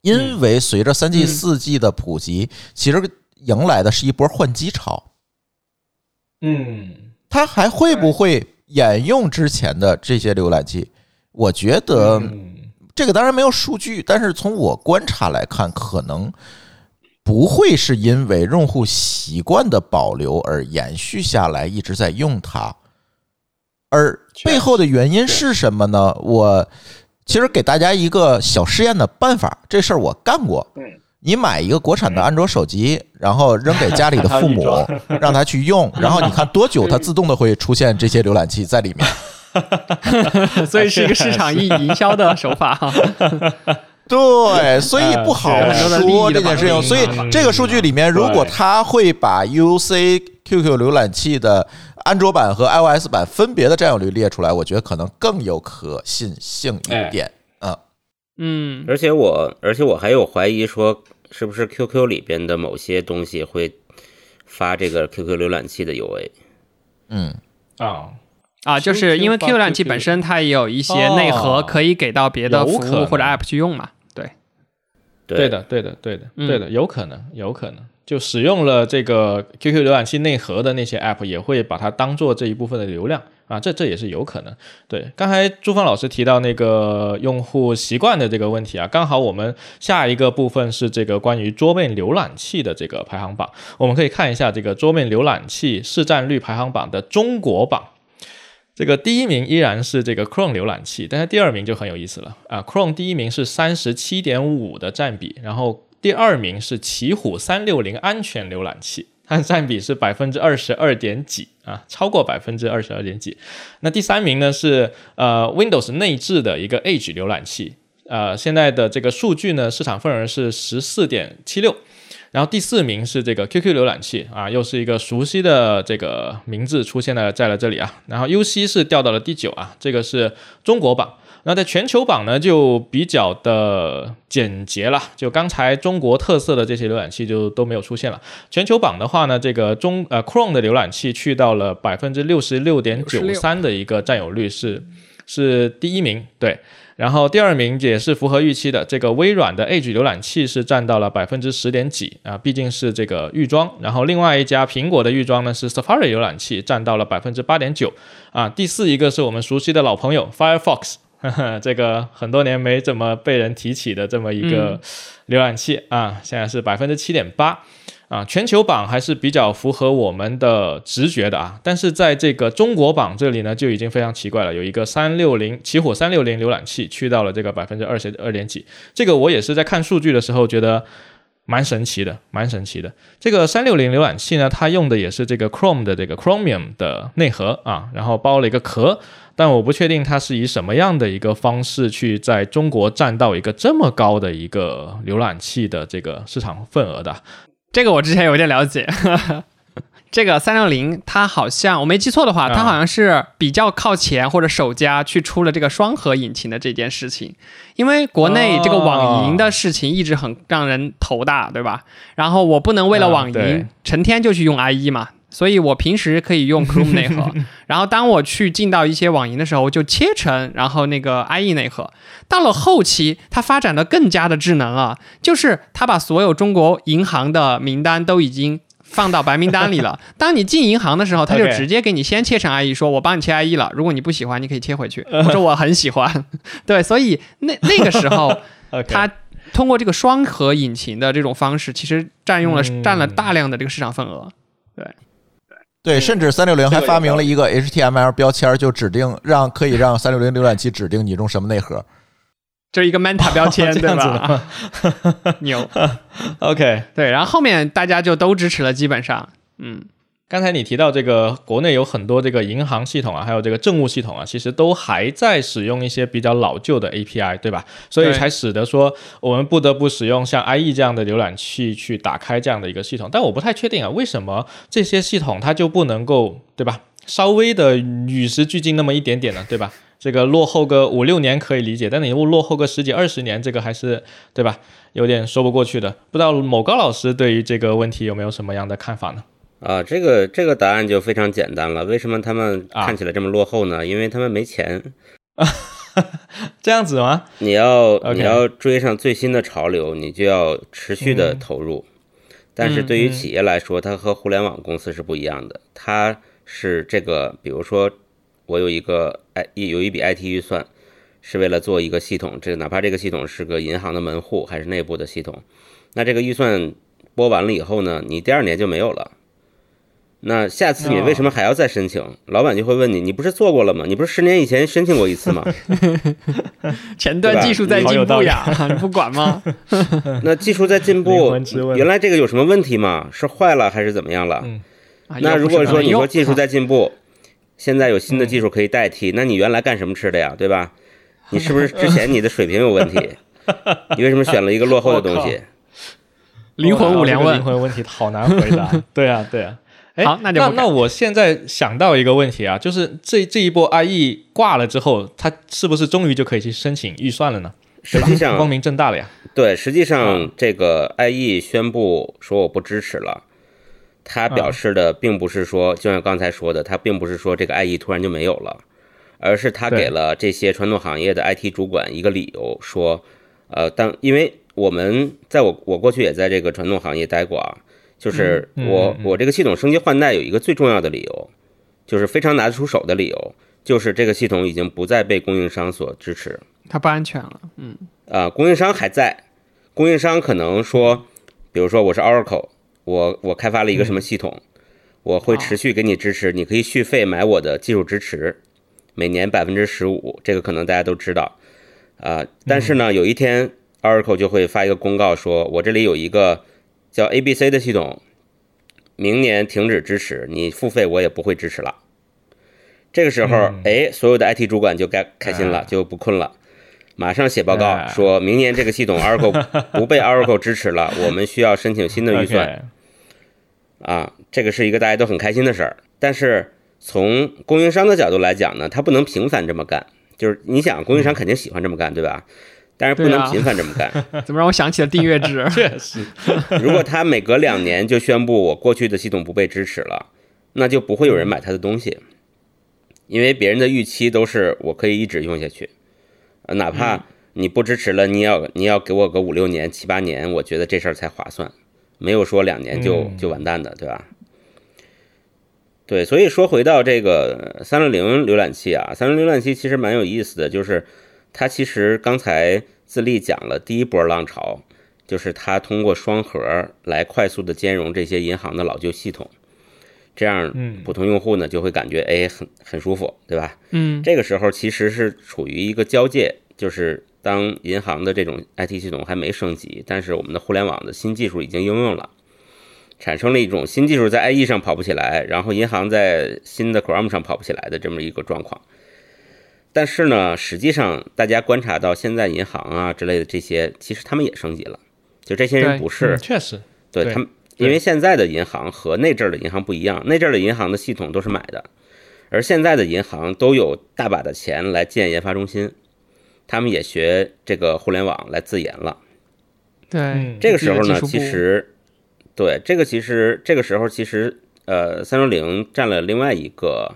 因为随着三 G、四 G 的普及，其实。迎来的是一波换机潮，嗯，它还会不会沿用之前的这些浏览器？我觉得这个当然没有数据，但是从我观察来看，可能不会是因为用户习惯的保留而延续下来，一直在用它。而背后的原因是什么呢？我其实给大家一个小试验的办法，这事儿我干过。你买一个国产的安卓手机，然后扔给家里的父 母，让他去用，然后你看多久，它自动的会出现这些浏览器在里面。所以是一个市场营营销的手法。对，所以不好说这件事情。所以这个数据里面，如果他会把 UC、QQ 浏览器的安卓版和 iOS 版分别的占有率列出来，我觉得可能更有可信性一点。嗯，而且我，而且我还有怀疑说，是不是 QQ 里边的某些东西会发这个 QQ 浏览器的 UA？嗯，啊啊，就是因为 QQ 浏览器本身它也有一些内核可以给到别的服务或者 App 去用嘛？对，对的，对的，对的，对的，有可能，有可能，就使用了这个 QQ 浏览器内核的那些 App 也会把它当做这一部分的流量。啊，这这也是有可能。对，刚才朱峰老师提到那个用户习惯的这个问题啊，刚好我们下一个部分是这个关于桌面浏览器的这个排行榜，我们可以看一下这个桌面浏览器市占率排行榜的中国榜。这个第一名依然是这个 Chrome 浏览器，但是第二名就很有意思了啊，Chrome 第一名是三十七点五的占比，然后第二名是奇虎三六零安全浏览器。它占比是百分之二十二点几啊，超过百分之二十二点几。那第三名呢是呃 Windows 内置的一个 Edge 浏览器，呃现在的这个数据呢市场份额是十四点七六。然后第四名是这个 QQ 浏览器啊，又是一个熟悉的这个名字出现了在了这里啊。然后 UC 是掉到了第九啊，这个是中国榜。那在全球榜呢，就比较的简洁了，就刚才中国特色的这些浏览器就都没有出现了。全球榜的话呢，这个中呃 Chrome 的浏览器去到了百分之六十六点九三的一个占有率，是是第一名，对。然后第二名也是符合预期的，这个微软的 Edge 浏览器是占到了百分之十点几啊，毕竟是这个预装。然后另外一家苹果的预装呢是 Safari 浏览器，占到了百分之八点九啊。第四一个是我们熟悉的老朋友 Firefox。这个很多年没怎么被人提起的这么一个浏览器啊，现在是百分之七点八啊，全球榜还是比较符合我们的直觉的啊，但是在这个中国榜这里呢，就已经非常奇怪了，有一个三六零起火三六零浏览器去到了这个百分之二十二点几，这个我也是在看数据的时候觉得蛮神奇的，蛮神奇的。这个三六零浏览器呢，它用的也是这个 Chrome 的这个 Chromium 的内核啊，然后包了一个壳，但我不确定它是以什么样的一个方式去在中国占到一个这么高的一个浏览器的这个市场份额的。这个我之前有点了解，这个三六零它好像我没记错的话，它好像是比较靠前或者首家去出了这个双核引擎的这件事情。因为国内这个网银的事情一直很让人头大，对吧？然后我不能为了网银成天就去用 IE 嘛，所以我平时可以用 Chrome 内核。然后当我去进到一些网银的时候，就切成然后那个 IE 内核。到了后期，它发展的更加的智能了，就是它把所有中国银行的名单都已经放到白名单里了。当你进银行的时候，它就直接给你先切成 IE，说我帮你切 IE 了。如果你不喜欢，你可以切回去。我说我很喜欢，对，所以那那个时候，它通过这个双核引擎的这种方式，其实占用了占了大量的这个市场份额。对对，甚至三六零还发明了一个 HTML 标签，就指定让可以让三六零浏览器指定你用什么内核。这一个 Manta 标签，对吧？牛，OK，对，然后后面大家就都支持了，基本上，嗯。刚才你提到这个国内有很多这个银行系统啊，还有这个政务系统啊，其实都还在使用一些比较老旧的 API，对吧？所以才使得说我们不得不使用像 IE 这样的浏览器去打开这样的一个系统。但我不太确定啊，为什么这些系统它就不能够，对吧？稍微的与时俱进那么一点点呢，对吧？这个落后个五六年可以理解，但你又落后个十几二十年，这个还是对吧？有点说不过去的。不知道某高老师对于这个问题有没有什么样的看法呢？啊，这个这个答案就非常简单了。为什么他们看起来这么落后呢？因为他们没钱。这样子吗？你要你要追上最新的潮流，你就要持续的投入。但是对于企业来说，它和互联网公司是不一样的。它是这个，比如说。我有一个 I 有一笔 IT 预算，是为了做一个系统，这个哪怕这个系统是个银行的门户还是内部的系统，那这个预算拨完了以后呢，你第二年就没有了。那下次你为什么还要再申请？老板就会问你，你不是做过了吗？你不是十年以前申请过一次吗？前端技术在进步呀，你不管吗？那技术在进步，原来这个有什么问题吗？是坏了还是怎么样了？那如果说你说技术在进步。现在有新的技术可以代替，那你原来干什么吃的呀？对吧？你是不是之前你的水平有问题？你为什么选了一个落后的东西？灵魂五连问，灵魂问题好难回答。对啊，对啊。好，那那那我现在想到一个问题啊，就是这这一波 IE 挂了之后，他是不是终于就可以去申请预算了呢？实际上光明正大了呀。对，实际上这个 IE 宣布说我不支持了。他表示的并不是说，就像刚才说的，他并不是说这个 IE 突然就没有了，而是他给了这些传统行业的 IT 主管一个理由，说，呃，当因为我们在我我过去也在这个传统行业待过啊，就是我我这个系统升级换代有一个最重要的理由，就是非常拿得出手的理由，就是这个系统已经不再被供应商所支持，它不安全了，嗯，啊，供应商还在，供应商可能说，比如说我是 Oracle。我我开发了一个什么系统，我会持续给你支持，你可以续费买我的技术支持，每年百分之十五，这个可能大家都知道，啊，但是呢，有一天 Oracle 就会发一个公告，说我这里有一个叫 ABC 的系统，明年停止支持，你付费我也不会支持了。这个时候，哎，所有的 IT 主管就该开心了，就不困了。马上写报告，说明年这个系统 Oracle 不被 Oracle 支持了，我们需要申请新的预算。啊，这个是一个大家都很开心的事儿。但是从供应商的角度来讲呢，他不能频繁这么干。就是你想，供应商肯定喜欢这么干，对吧？但是不能频繁这么干。怎么让我想起了订阅制？确实，如果他每隔两年就宣布我过去的系统不被支持了，那就不会有人买他的东西，因为别人的预期都是我可以一直用下去。哪怕你不支持了，你要你要给我个五六年、七八年，我觉得这事儿才划算，没有说两年就就完蛋的，对吧？对，所以说回到这个三六零浏览器啊，三六零浏览器其实蛮有意思的，就是它其实刚才自立讲了第一波浪潮，就是它通过双核来快速的兼容这些银行的老旧系统，这样嗯普通用户呢就会感觉哎很很舒服，对吧？嗯这个时候其实是处于一个交界，就是当银行的这种 IT 系统还没升级，但是我们的互联网的新技术已经应用了，产生了一种新技术在 IE 上跑不起来，然后银行在新的 Chrome 上跑不起来的这么一个状况。但是呢，实际上大家观察到现在银行啊之类的这些，其实他们也升级了，就这些人不是嗯确实，对对。他们，因为现在的银行和那阵儿的银行不一样，那阵儿的银行的系统都是买的，而现在的银行都有大把的钱来建研发中心，他们也学这个互联网来自研了。对嗯，这个时候呢，其实对这个其实这个时候其实呃，三六零占了另外一个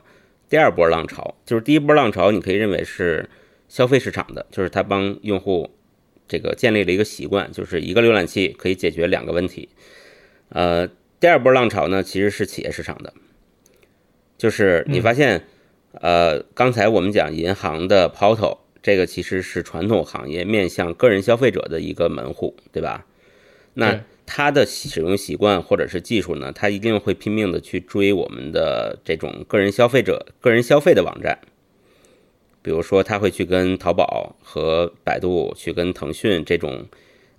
第二波浪潮，就是第一波浪潮，你可以认为是消费市场的，就是它帮用户这个建立了一个习惯，就是一个浏览器可以解决两个问题。呃，第二波浪潮呢，其实是企业市场的，就是你发现，呃，刚才我们讲银行的 Portal，这个其实是传统行业面向个人消费者的一个门户，对吧？那他的使用习惯或者是技术呢，它一定会拼命的去追我们的这种个人消费者、个人消费的网站。比如说，他会去跟淘宝和百度，去跟腾讯这种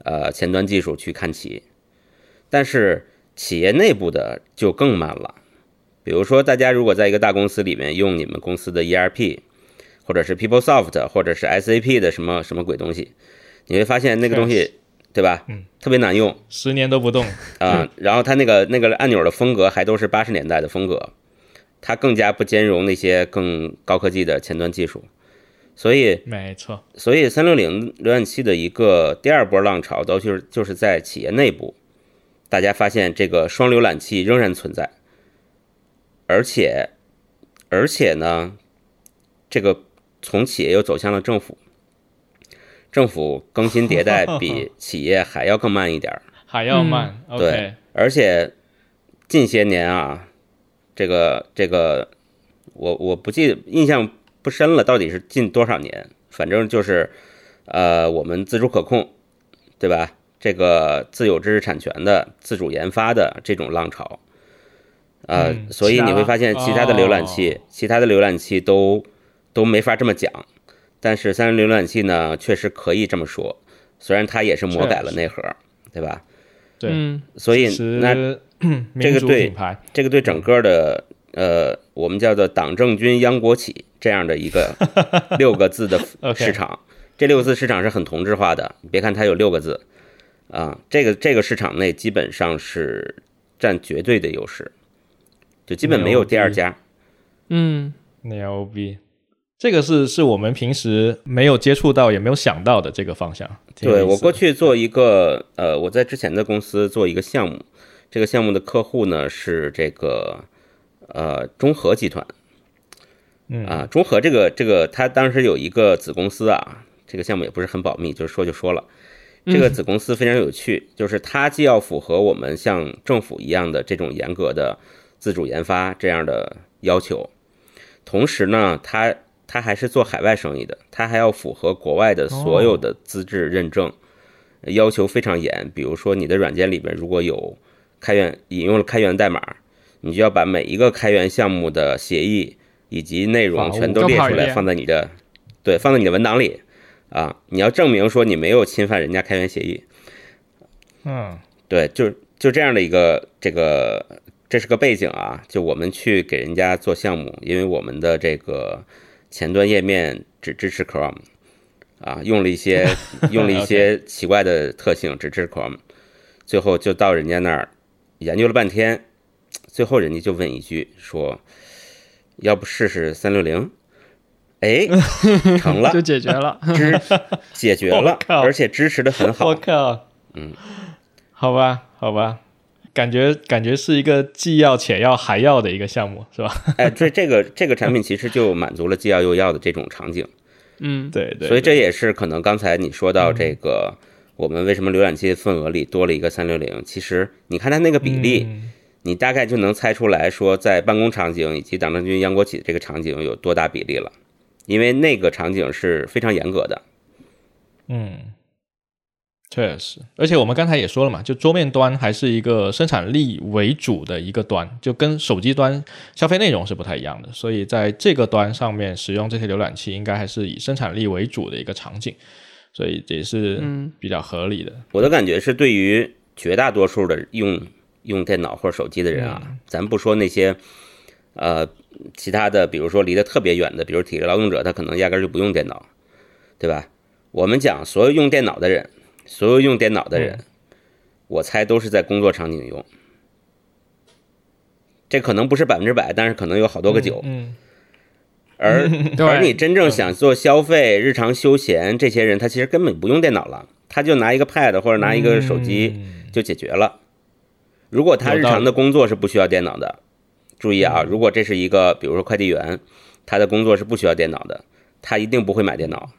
呃前端技术去看齐，但是企业内部的就更慢了。比如说，大家如果在一个大公司里面用你们公司的 ERP，或者是 PeopleSoft，或者是 SAP 的什么什么鬼东西，你会发现那个东西，对吧？嗯，特别难用。十年都不动，啊、然后它那个那个按钮的风格还都是八十年代的风格，它更加不兼容那些更高科技的前端技术，所以没错，所以三六零浏览器的一个第二波浪潮，都就是就是在企业内部，大家发现这个双浏览器仍然存在，而且而且呢，这个从企业又走向了政府，政府更新迭代 比企业还要更慢一点儿，还要慢。对而且近些年啊，这个这个，我我不记印象不深了，到底是近多少年？反正就是，呃，我们自主可控，对吧？这个自有知识产权的、自主研发的这种浪潮，呃，嗯所以你会发现其他其他的浏览器，哦其他的浏览器都都没法这么讲，但是三菱浏览器呢，确实可以这么说，虽然它也是魔改了内核，对吧？对，嗯所以那 这个对，这个对整个的呃，我们叫做“党政军央国企”这样的一个 六个字的市场，这六个字市场是很同质化的。你别看它有六个字啊，这个这个市场内基本上是占绝对的优势，就基本没有第二家。嗯牛逼。这个是是我们平时没有接触到，也没有想到的这个方向。对我过去做一个呃，我在之前的公司做一个项目，这个项目的客户呢是这个呃中核集团。嗯啊，中核这个这个，它当时有一个子公司啊，这个项目也不是很保密，就是说就说了。这个子公司非常有趣，就是它既要符合我们像政府一样的这种严格的自主研发这样的要求，同时呢，它它还是做海外生意的，他还要符合国外的所有的资质认证，要求非常严。比如说，你的软件里边如果有开源引用了开源代码，你就要把每一个开源项目的协议以及内容全都列出来，放在你的对，放在你的文档里啊。你要证明说你没有侵犯人家开源协议，嗯对，就就这样的一个这个，这是个背景啊。就我们去给人家做项目，因为我们的这个前端页面只支持 Chrome 啊，用了一些 用了一些奇怪的特性，只支持 Chrome，最后就到人家那儿研究了半天，最后人家就问一句说：“要不试试三六零？”哎，成了就，解决了。支解决了而且支持的很好我。靠，嗯，好吧，好吧，感觉感觉是一个既要且要还要的一个项目，是吧？哎，这这个这个产品其实就满足了既要又要的这种场景，嗯，对对，所以这也是可能刚才你说到这个，我们为什么浏览器份额里多了一个三六零？其实你看它那个比例，嗯你大概就能猜出来说，在办公场景以及党政军央国企这个场景有多大比例了，因为那个场景是非常严格的。嗯，确实，而且我们刚才也说了嘛，就桌面端还是一个生产力为主的一个端，就跟手机端消费内容是不太一样的，所以在这个端上面使用这些浏览器，应该还是以生产力为主的一个场景，所以这也是比较合理的。我的感觉是，对于绝大多数的用用电脑或者手机的人啊，咱不说那些呃其他的，比如说离得特别远的，比如体力劳动者，他可能压根就不用电脑，对吧？我们讲所有用电脑的人。所有用电脑的人，我猜都是在工作场景用。这可能不是百分之百，但是可能有好多个九。嗯，而 而你真正想做消费、日常休闲，这些人他其实根本不用电脑了，他就拿一个 Pad 或者拿一个手机就解决了。如果他日常的工作是不需要电脑的，注意啊，如果这是一个比如说快递员，他的工作是不需要电脑的，他一定不会买电脑。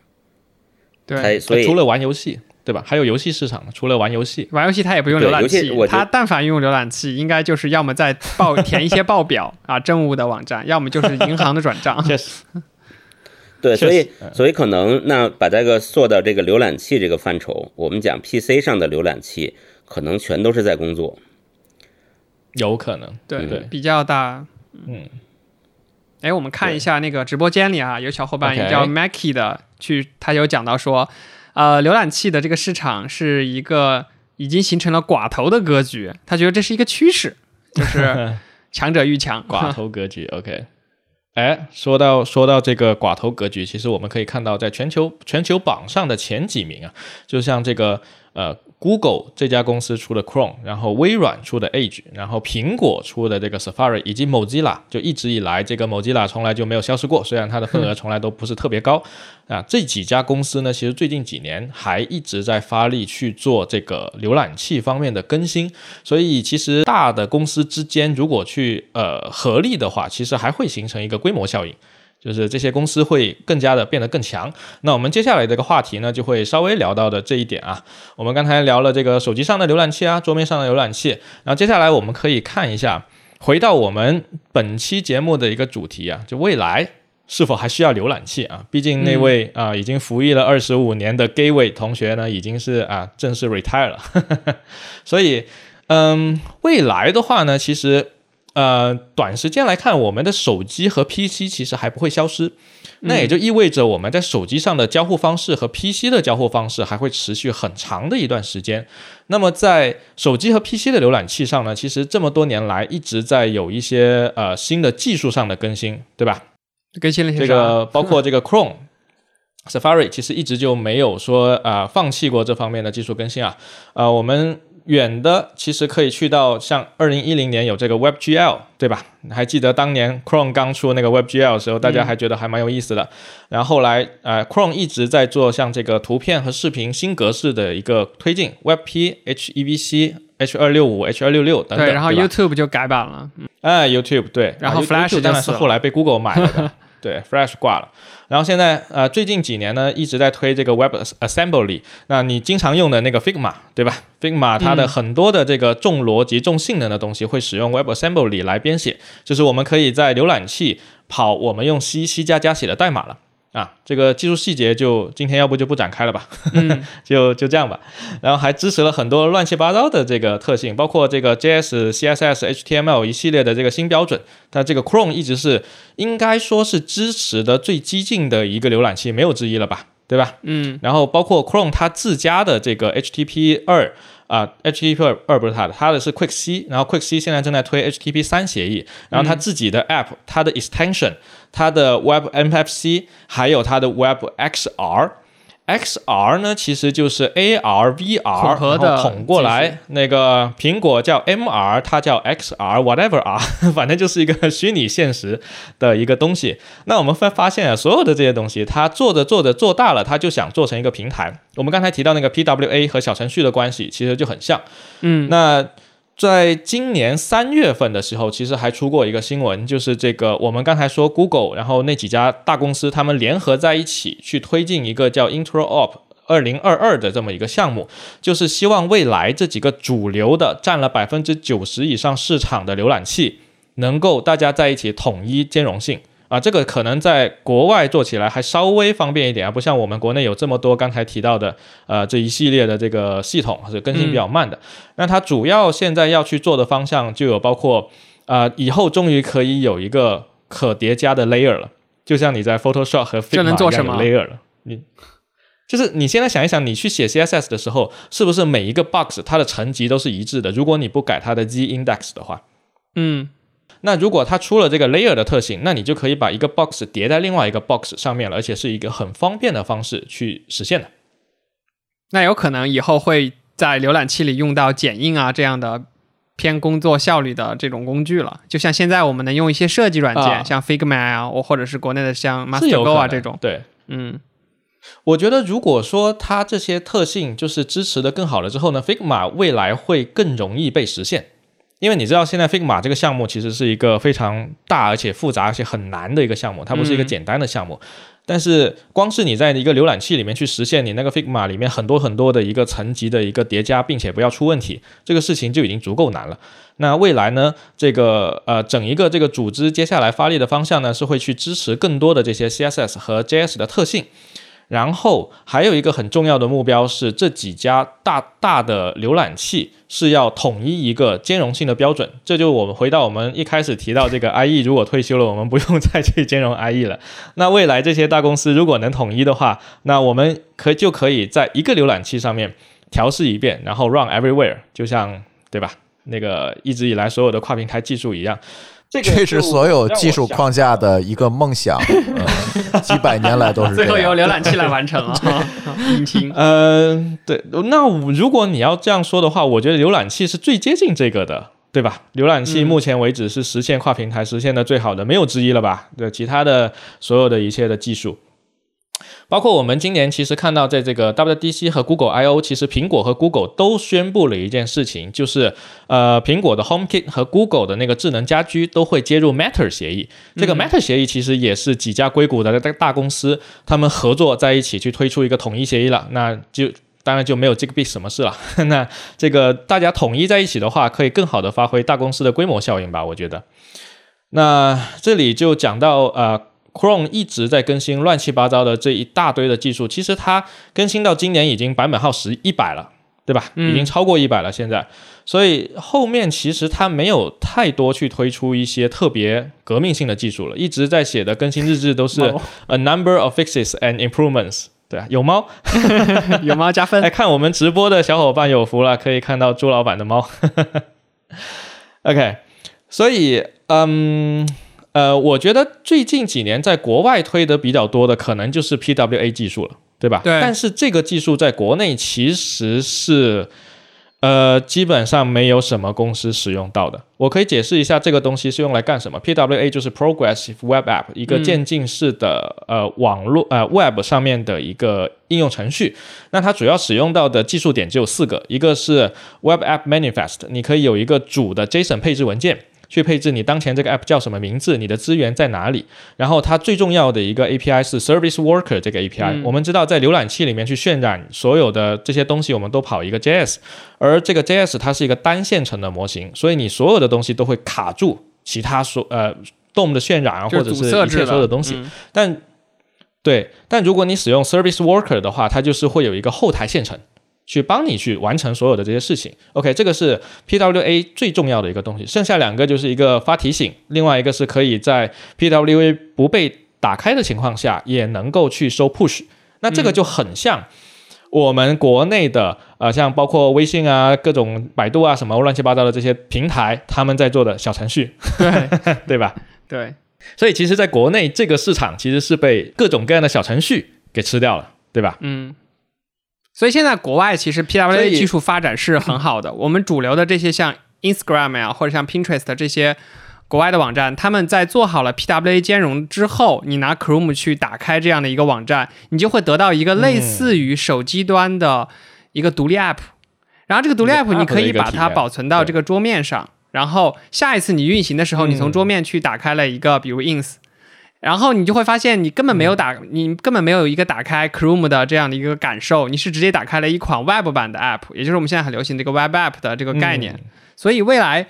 对，所以除了玩游戏。对吧？还有游戏市场，除了玩游戏，玩游戏他也不用浏览器。他但凡用浏览器，应该就是要么在报填一些报表啊，政务的网站，要么就是银行的转账。确实，对，所以所以可能那把这个做到这个浏览器这个范畴，我们讲 PC 上的浏览器，可能全都是在工作，有可能，对对，比较大。嗯，哎，我们看一下那个直播间里啊，有小伙伴也叫 Mackie 的，去他有讲到说。呃，浏览器的这个市场是一个已经形成了寡头的格局，他觉得这是一个趋势，就 是强者愈强，寡头 格局。OK，哎，说到说到这个寡头格局，其实我们可以看到，在全球全球榜上的前几名啊，就像这个呃。Google 这家公司出的 Chrome，然后微软出的 Edge，然后苹果出的这个 Safari，以及 Mozilla，就一直以来这个 Mozilla 从来就没有消失过，虽然它的份额从来都不是特别高 啊。这几家公司呢，其实最近几年还一直在发力去做这个浏览器方面的更新，所以其实大的公司之间如果去呃合力的话，其实还会形成一个规模效应。就是这些公司会更加的变得更强。那我们接下来这个话题呢，就会稍微聊到的这一点啊。我们刚才聊了这个手机上的浏览器啊，桌面上的浏览器。然后接下来我们可以看一下，回到我们本期节目的一个主题啊，就未来是否还需要浏览器啊？毕竟那位啊已经服役了二十五年的 Gay 位同学呢，已经是啊正式 retire 了。所以，嗯，未来的话呢，其实。呃，短时间来看，我们的手机和 PC 其实还不会消失，那也就意味着我们在手机上的交互方式和 PC 的交互方式还会持续很长的一段时间。那么在手机和 PC 的浏览器上呢，其实这么多年来一直在有一些呃新的技术上的更新，对吧？更新了这个，包括这个 Chrome、Safari，其实一直就没有说啊放弃过这方面的技术更新啊。呃，我们。远的其实可以去到像二零一零年有这个 WebGL，对吧？还记得当年 Chrome 刚出那个 WebGL 的时候，大家还觉得还蛮有意思的。然后后来，呃，Chrome 一直在做像这个图片和视频新格式的一个推进，WebP、HEVC、H 二六五、H 二六六等等。对，然后 YouTube 就改版了。哎，YouTube 对，然后 Flash 当然是后来被 Google 买了的。对，Flash 挂了，然后现在呃，最近几年呢，一直在推这个 Web Assembly。那你经常用的那个 Figma，对吧？Figma 它的很多的这个重逻辑、重性能的东西会使用 Web Assembly 来编写，就是我们可以在浏览器跑我们用 C、C 加加写的代码了。啊，这个技术细节就今天要不就不展开了吧，就就这样吧。然后还支持了很多乱七八糟的这个特性，包括这个 JS、CSS、HTML 一系列的这个新标准。它这个 Chrome 一直是应该说是支持的最激进的一个浏览器，没有之一了吧，对吧？嗯。然后包括 Chrome 它自家的这个 HTTP 二。啊，HTTP 二二不是它的，它的是 Quick C，然后 Quick C 现在正在推 HTTP 三协议，然后它自己的 App，它的 Extension，它的 Web MFC，还有它的 Web XR。XR 呢，其实就是 AR、VR 然后统过来，那个苹果叫 MR，它叫 XR，whatever 啊，反正就是一个虚拟现实的一个东西。那我们会发现啊，所有的这些东西，它做着做着做大了，它就想做成一个平台。我们刚才提到那个 PWA 和小程序的关系，其实就很像。嗯，那。在今年三月份的时候，其实还出过一个新闻，就是这个我们刚才说 Google，然后那几家大公司他们联合在一起去推进一个叫 InterOp 二零二二的这么一个项目，就是希望未来这几个主流的占了百分之九十以上市场的浏览器，能够大家在一起统一兼容性。啊，这个可能在国外做起来还稍微方便一点啊，不像我们国内有这么多刚才提到的呃这一系列的这个系统是更新比较慢的。那它主要现在要去做的方向就有包括呃，以后终于可以有一个可叠加的 layer 了，就像你在 Photoshop 和 Figma 做什么 layer 了，你。就是你现在想一想，你去写 CSS 的时候，是不是每一个 box 它的层级都是一致的？如果你不改它的 z index 的话，嗯。那如果它出了这个 layer 的特性，那你就可以把一个 box 叠在另外一个 box 上面了，而且是一个很方便的方式去实现的。那有可能以后会在浏览器里用到剪映啊这样的偏工作效率的这种工具了。就像现在我们能用一些设计软件，像 Figma 啊，或者是国内的像 MasterGo 啊这种。对，嗯，我觉得如果说它这些特性就是支持的更好了之后呢，Figma 未来会更容易被实现。因为你知道，现在 Figma 这个项目其实是一个非常大而且复杂而且很难的一个项目，它不是一个简单的项目。但是光是你在一个浏览器里面去实现你那个 Figma 里面很多很多的一个层级的一个叠加，并且不要出问题，这个事情就已经足够难了。那未来呢，这个呃整一个这个组织接下来发力的方向呢，是会去支持更多的这些 CSS 和 JS 的特性。然后还有一个很重要的目标是，这几家大大的浏览器是要统一一个兼容性的标准。这就我们回到我们一开始提到这个 IE，如果退休了，我们不用再去兼容 IE 了。那未来这些大公司如果能统一的话，那我们可就可以在一个浏览器上面调试一遍，然后 run everywhere，就像对吧？那个一直以来所有的跨平台技术一样。这是所有技术框架的一个梦想，几百年来都是。最后由浏览器来完成了。引擎。呃，对，那如果你要这样说的话，我觉得浏览器是最接近这个的，对吧？浏览器目前为止是实现跨平台实现的最好的，没有之一了吧？对，其他的所有的一切的技术。包括我们今年其实看到，在这个 WDC 和 Google I/O，其实苹果和 Google 都宣布了一件事情，就是呃，苹果的 HomeKit 和 Google 的那个智能家居都会接入 Matter 协议。这个 Matter 协议其实也是几家硅谷的大公司他们合作在一起去推出一个统一协议了。那就当然就没有这个 B 什么事了。那这个大家统一在一起的话，可以更好的发挥大公司的规模效应吧？我觉得。那这里就讲到呃。Chrome 一直在更新乱七八糟的这一大堆的技术，其实它更新到今年已经版本号十一百了，对吧？已经超过一百了。现在，所以后面其实它没有太多去推出一些特别革命性的技术了，一直在写的更新日志都是 a number of fixes and improvements。对啊，有猫，有猫加分。来 看我们直播的小伙伴有福了，可以看到朱老板的猫。OK，所以嗯。呃，我觉得最近几年在国外推的比较多的，可能就是 PWA 技术了，对吧？对。但是这个技术在国内其实是，呃，基本上没有什么公司使用到的。我可以解释一下这个东西是用来干什么。PWA 就是 Progressive Web App，一个渐进式的呃网络呃 Web 上面的一个应用程序。那它主要使用到的技术点只有四个，一个是 Web App Manifest，你可以有一个主的 JSON 配置文件。去配置你当前这个 app 叫什么名字，你的资源在哪里？然后它最重要的一个 API 是 Service Worker 这个 API。我们知道在浏览器里面去渲染所有的这些东西，我们都跑一个 JS，而这个 JS 它是一个单线程的模型，所以你所有的东西都会卡住其他所呃 DOM 的渲染啊，或者是一切所有的东西。但对，但如果你使用 Service Worker 的话，它就是会有一个后台线程。去帮你去完成所有的这些事情，OK，这个是 PWA 最重要的一个东西。剩下两个就是一个发提醒，另外一个是可以在 PWA 不被打开的情况下也能够去收 push。那这个就很像我们国内的呃，像包括微信啊、各种百度啊什么乱七八糟的这些平台，他们在做的小程序，对 对吧？对。所以其实，在国内这个市场其实是被各种各样的小程序给吃掉了，对吧？嗯。所以现在国外其实 PWA 技术发展是很好的。我们主流的这些像 Instagram 呀，或者像 Pinterest 这些国外的网站，他们在做好了 PWA 兼容之后，你拿 Chrome 去打开这样的一个网站，你就会得到一个类似于手机端的一个独立 App。然后这个独立 App 你可以把它保存到这个桌面上，然后下一次你运行的时候，你从桌面去打开了一个，比如 Ins。然后你就会发现，你根本没有打，你根本没有一个打开 Chrome 的这样的一个感受，你是直接打开了一款 Web 版的 App，也就是我们现在很流行的一个 Web App 的这个概念。所以未来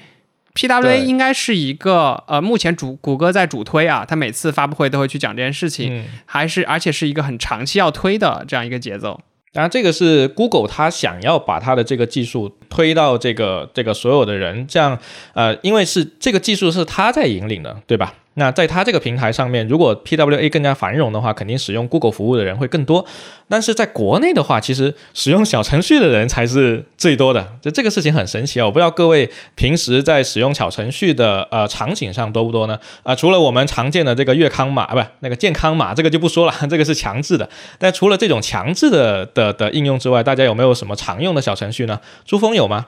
PWA 应该是一个呃，目前主谷歌在主推啊，它每次发布会都会去讲这件事情，嗯，还是而且是一个很长期要推的这样一个节奏。当然，这个是 Google 它想要把它的这个技术推到这个这个所有的人，这样呃，因为是这个技术是它在引领的，对吧？那在它这个平台上面，如果 PWA 更加繁荣的话，肯定使用 Google 服务的人会更多。但是在国内的话，其实使用小程序的人才是最多的。就这个事情很神奇啊！我不知道各位平时在使用小程序的呃场景上多不多呢？啊、除了我们常见的这个月康码，不那个健康码，这个就不说了，这个是强制的。但除了这种强制的的的应用之外，大家有没有什么常用的小程序呢？珠峰有吗？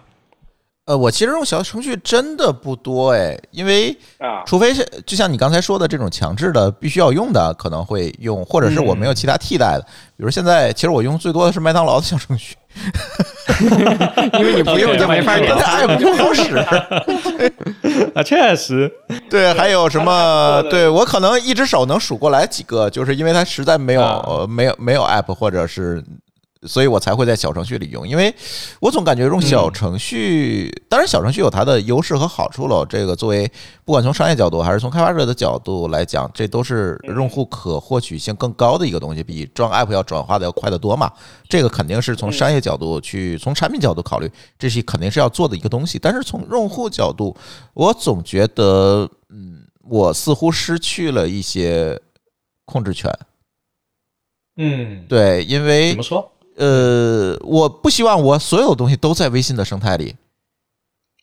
呃，我其实用小程序真的不多哎，因为啊，除非是就像你刚才说的这种强制的必须要用的，可能会用，或者是我没有其他替代的。比如现在，其实我用最多的是麦当劳的小程序，因为你不用就没法点但菜。是哎不好使。啊，确实，对，还有什么？对我可能一只手能数过来几个，就是因为它实在没有、啊呃没有没有 app，或者是，所以我才会在小程序里用。因为我总感觉用小程序，当然小程序有它的优势和好处了。这个作为不管从商业角度还是从开发者的角度来讲，这都是用户可获取性更高的一个东西，比装 app 要转化的要快得多嘛。这个肯定是从商业角度去，从产品角度考虑，这是肯定是要做的一个东西。但是从用户角度，我总觉得，嗯，我似乎失去了一些控制权。嗯，对，因为怎么说呃，我不希望我所有东西都在微信的生态里。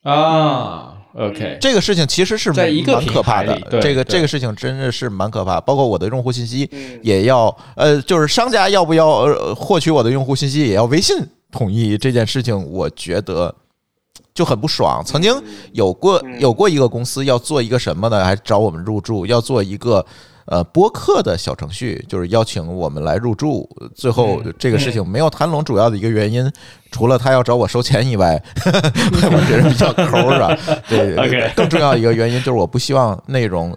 啊？OK，这个事情其实是蛮可怕的这个这个事情真的是蛮可怕，包括我的用户信息嗯也要呃，就是商家要不要呃获取我的用户信息，也要微信同意这件事情，我觉得就很不爽。曾经有过有过一个公司要做一个什么呢？还找我们入驻，要做一个。呃，播客的小程序就是邀请我们来入驻，最后嗯这个事情没有谈拢，主要的一个原因，除了他要找我收钱以外，我这人比较抠是吧？对 更重要一个原因就是我不希望内容，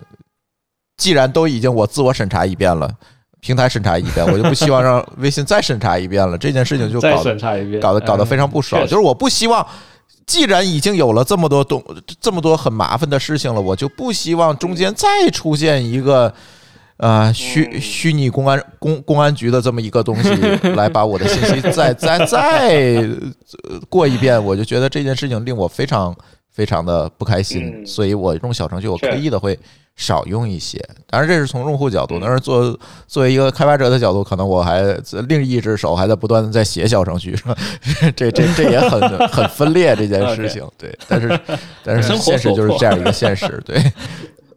既然都已经我自我审查一遍了，平台审查一遍，我就不希望让微信再审查一遍了，这件事情就再搞得审查一遍，搞得搞得非常不爽。嗯就是我不希望，既然已经有了这么多东这么多很麻烦的事情了，我就不希望中间再出现一个。呃，虚虚拟公安公公安局的这么一个东西，来把我的信息再再再呃过一遍，我就觉得这件事情令我非常非常的不开心，嗯所以我用小程序我是刻意的会少用一些。当然，这是从用户角度，但是作作为一个开发者的角度，可能我还另一只手还在不断的在写小程序，是吧？这这这也很很分裂这件事情，对。但是但是现实就是这样一个现实，对。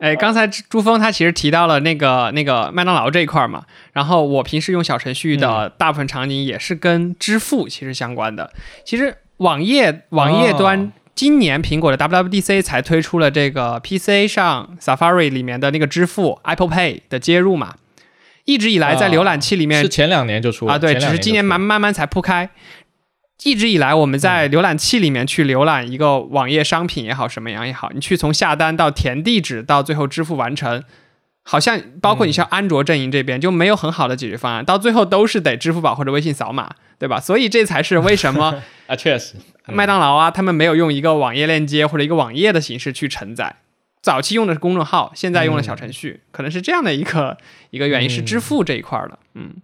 哎，刚才朱峰他其实提到了那个那个麦当劳这一块儿嘛，然后我平时用小程序的大部分场景也是跟支付其实相关的。其实网页网页端哦今年苹果的 WWDC 才推出了这个 PC 上 Safari 里面的那个支付 Apple Pay 的接入嘛，一直以来在啊浏览器里面是前两年就出了啊，对，只是今年慢慢慢才铺开。一直以来，我们在浏览器里面去浏览一个网页商品也好，什么样也好，你去从下单到填地址到最后支付完成，好像包括你像安卓阵营这边就没有很好的解决方案，到最后都是得支付宝或者微信扫码，对吧？所以这才是为什么 啊，确实，嗯麦当劳啊，他们没有用一个网页链接或者一个网页的形式去承载。早期用的是公众号，现在用了小程序，可能是这样的一个一个原因，是支付这一块儿的。嗯，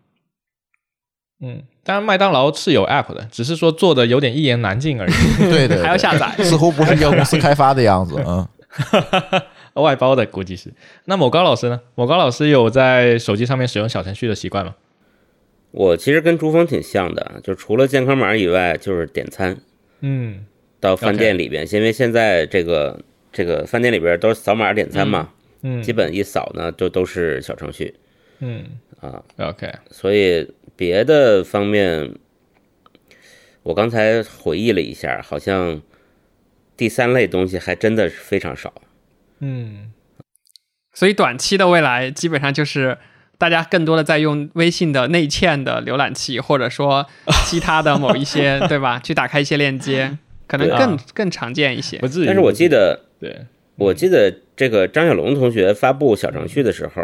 嗯，当然麦当劳是有 app 的，只是说做的有点一言难尽而已。对对，还要下载。似乎不是一个公司开发的样子，嗯。外包的估计是。那某高老师呢？某高老师有在手机上面使用小程序的习惯吗？我其实跟朱峰挺像的，就除了健康码以外，就是点餐嗯到饭店里边，因为现在这个这个饭店里边都是扫码点餐嘛，嗯基本一扫呢就都是小程序嗯啊，，OK，所以别的方面，我刚才回忆了一下，好像第三类东西还真的是非常少。嗯所以短期的未来基本上就是大家更多的在用微信的内嵌的浏览器，或者说其他的某一些，对吧？去打开一些链接，可能更、啊更常见一些不。至于。但是我记得，对，我记得这个张小龙同学发布小程序的时候，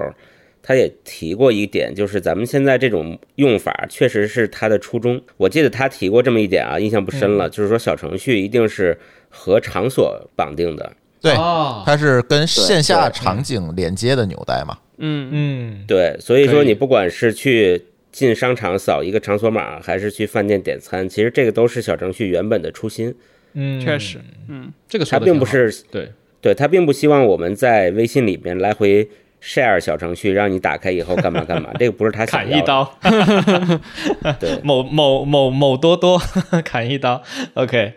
他也提过一点，就是咱们现在这种用法确实是他的初衷。我记得他提过这么一点啊，印象不深了，就是说小程序一定是和场所绑定的。对，哦。它是跟线下场景连接的纽带嘛。嗯。嗯，对，所以说你不管是去进商场扫一个场所码，还是去饭店点餐，其实这个都是小程序原本的初心。嗯，确实，嗯，这个说它并不是对，对，它并不希望我们在微信里面来回 share 小程序，让你打开以后干嘛干嘛，这个不是他想要的。砍一刀，对，某某某某多多砍一刀，OK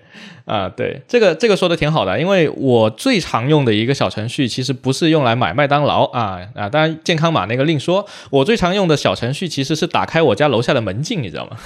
啊，对，这个这个说的挺好的，因为我最常用的一个小程序其实不是用来买麦当劳啊啊，当然健康码那个另说，我最常用的小程序其实是打开我家楼下的门禁，你知道吗？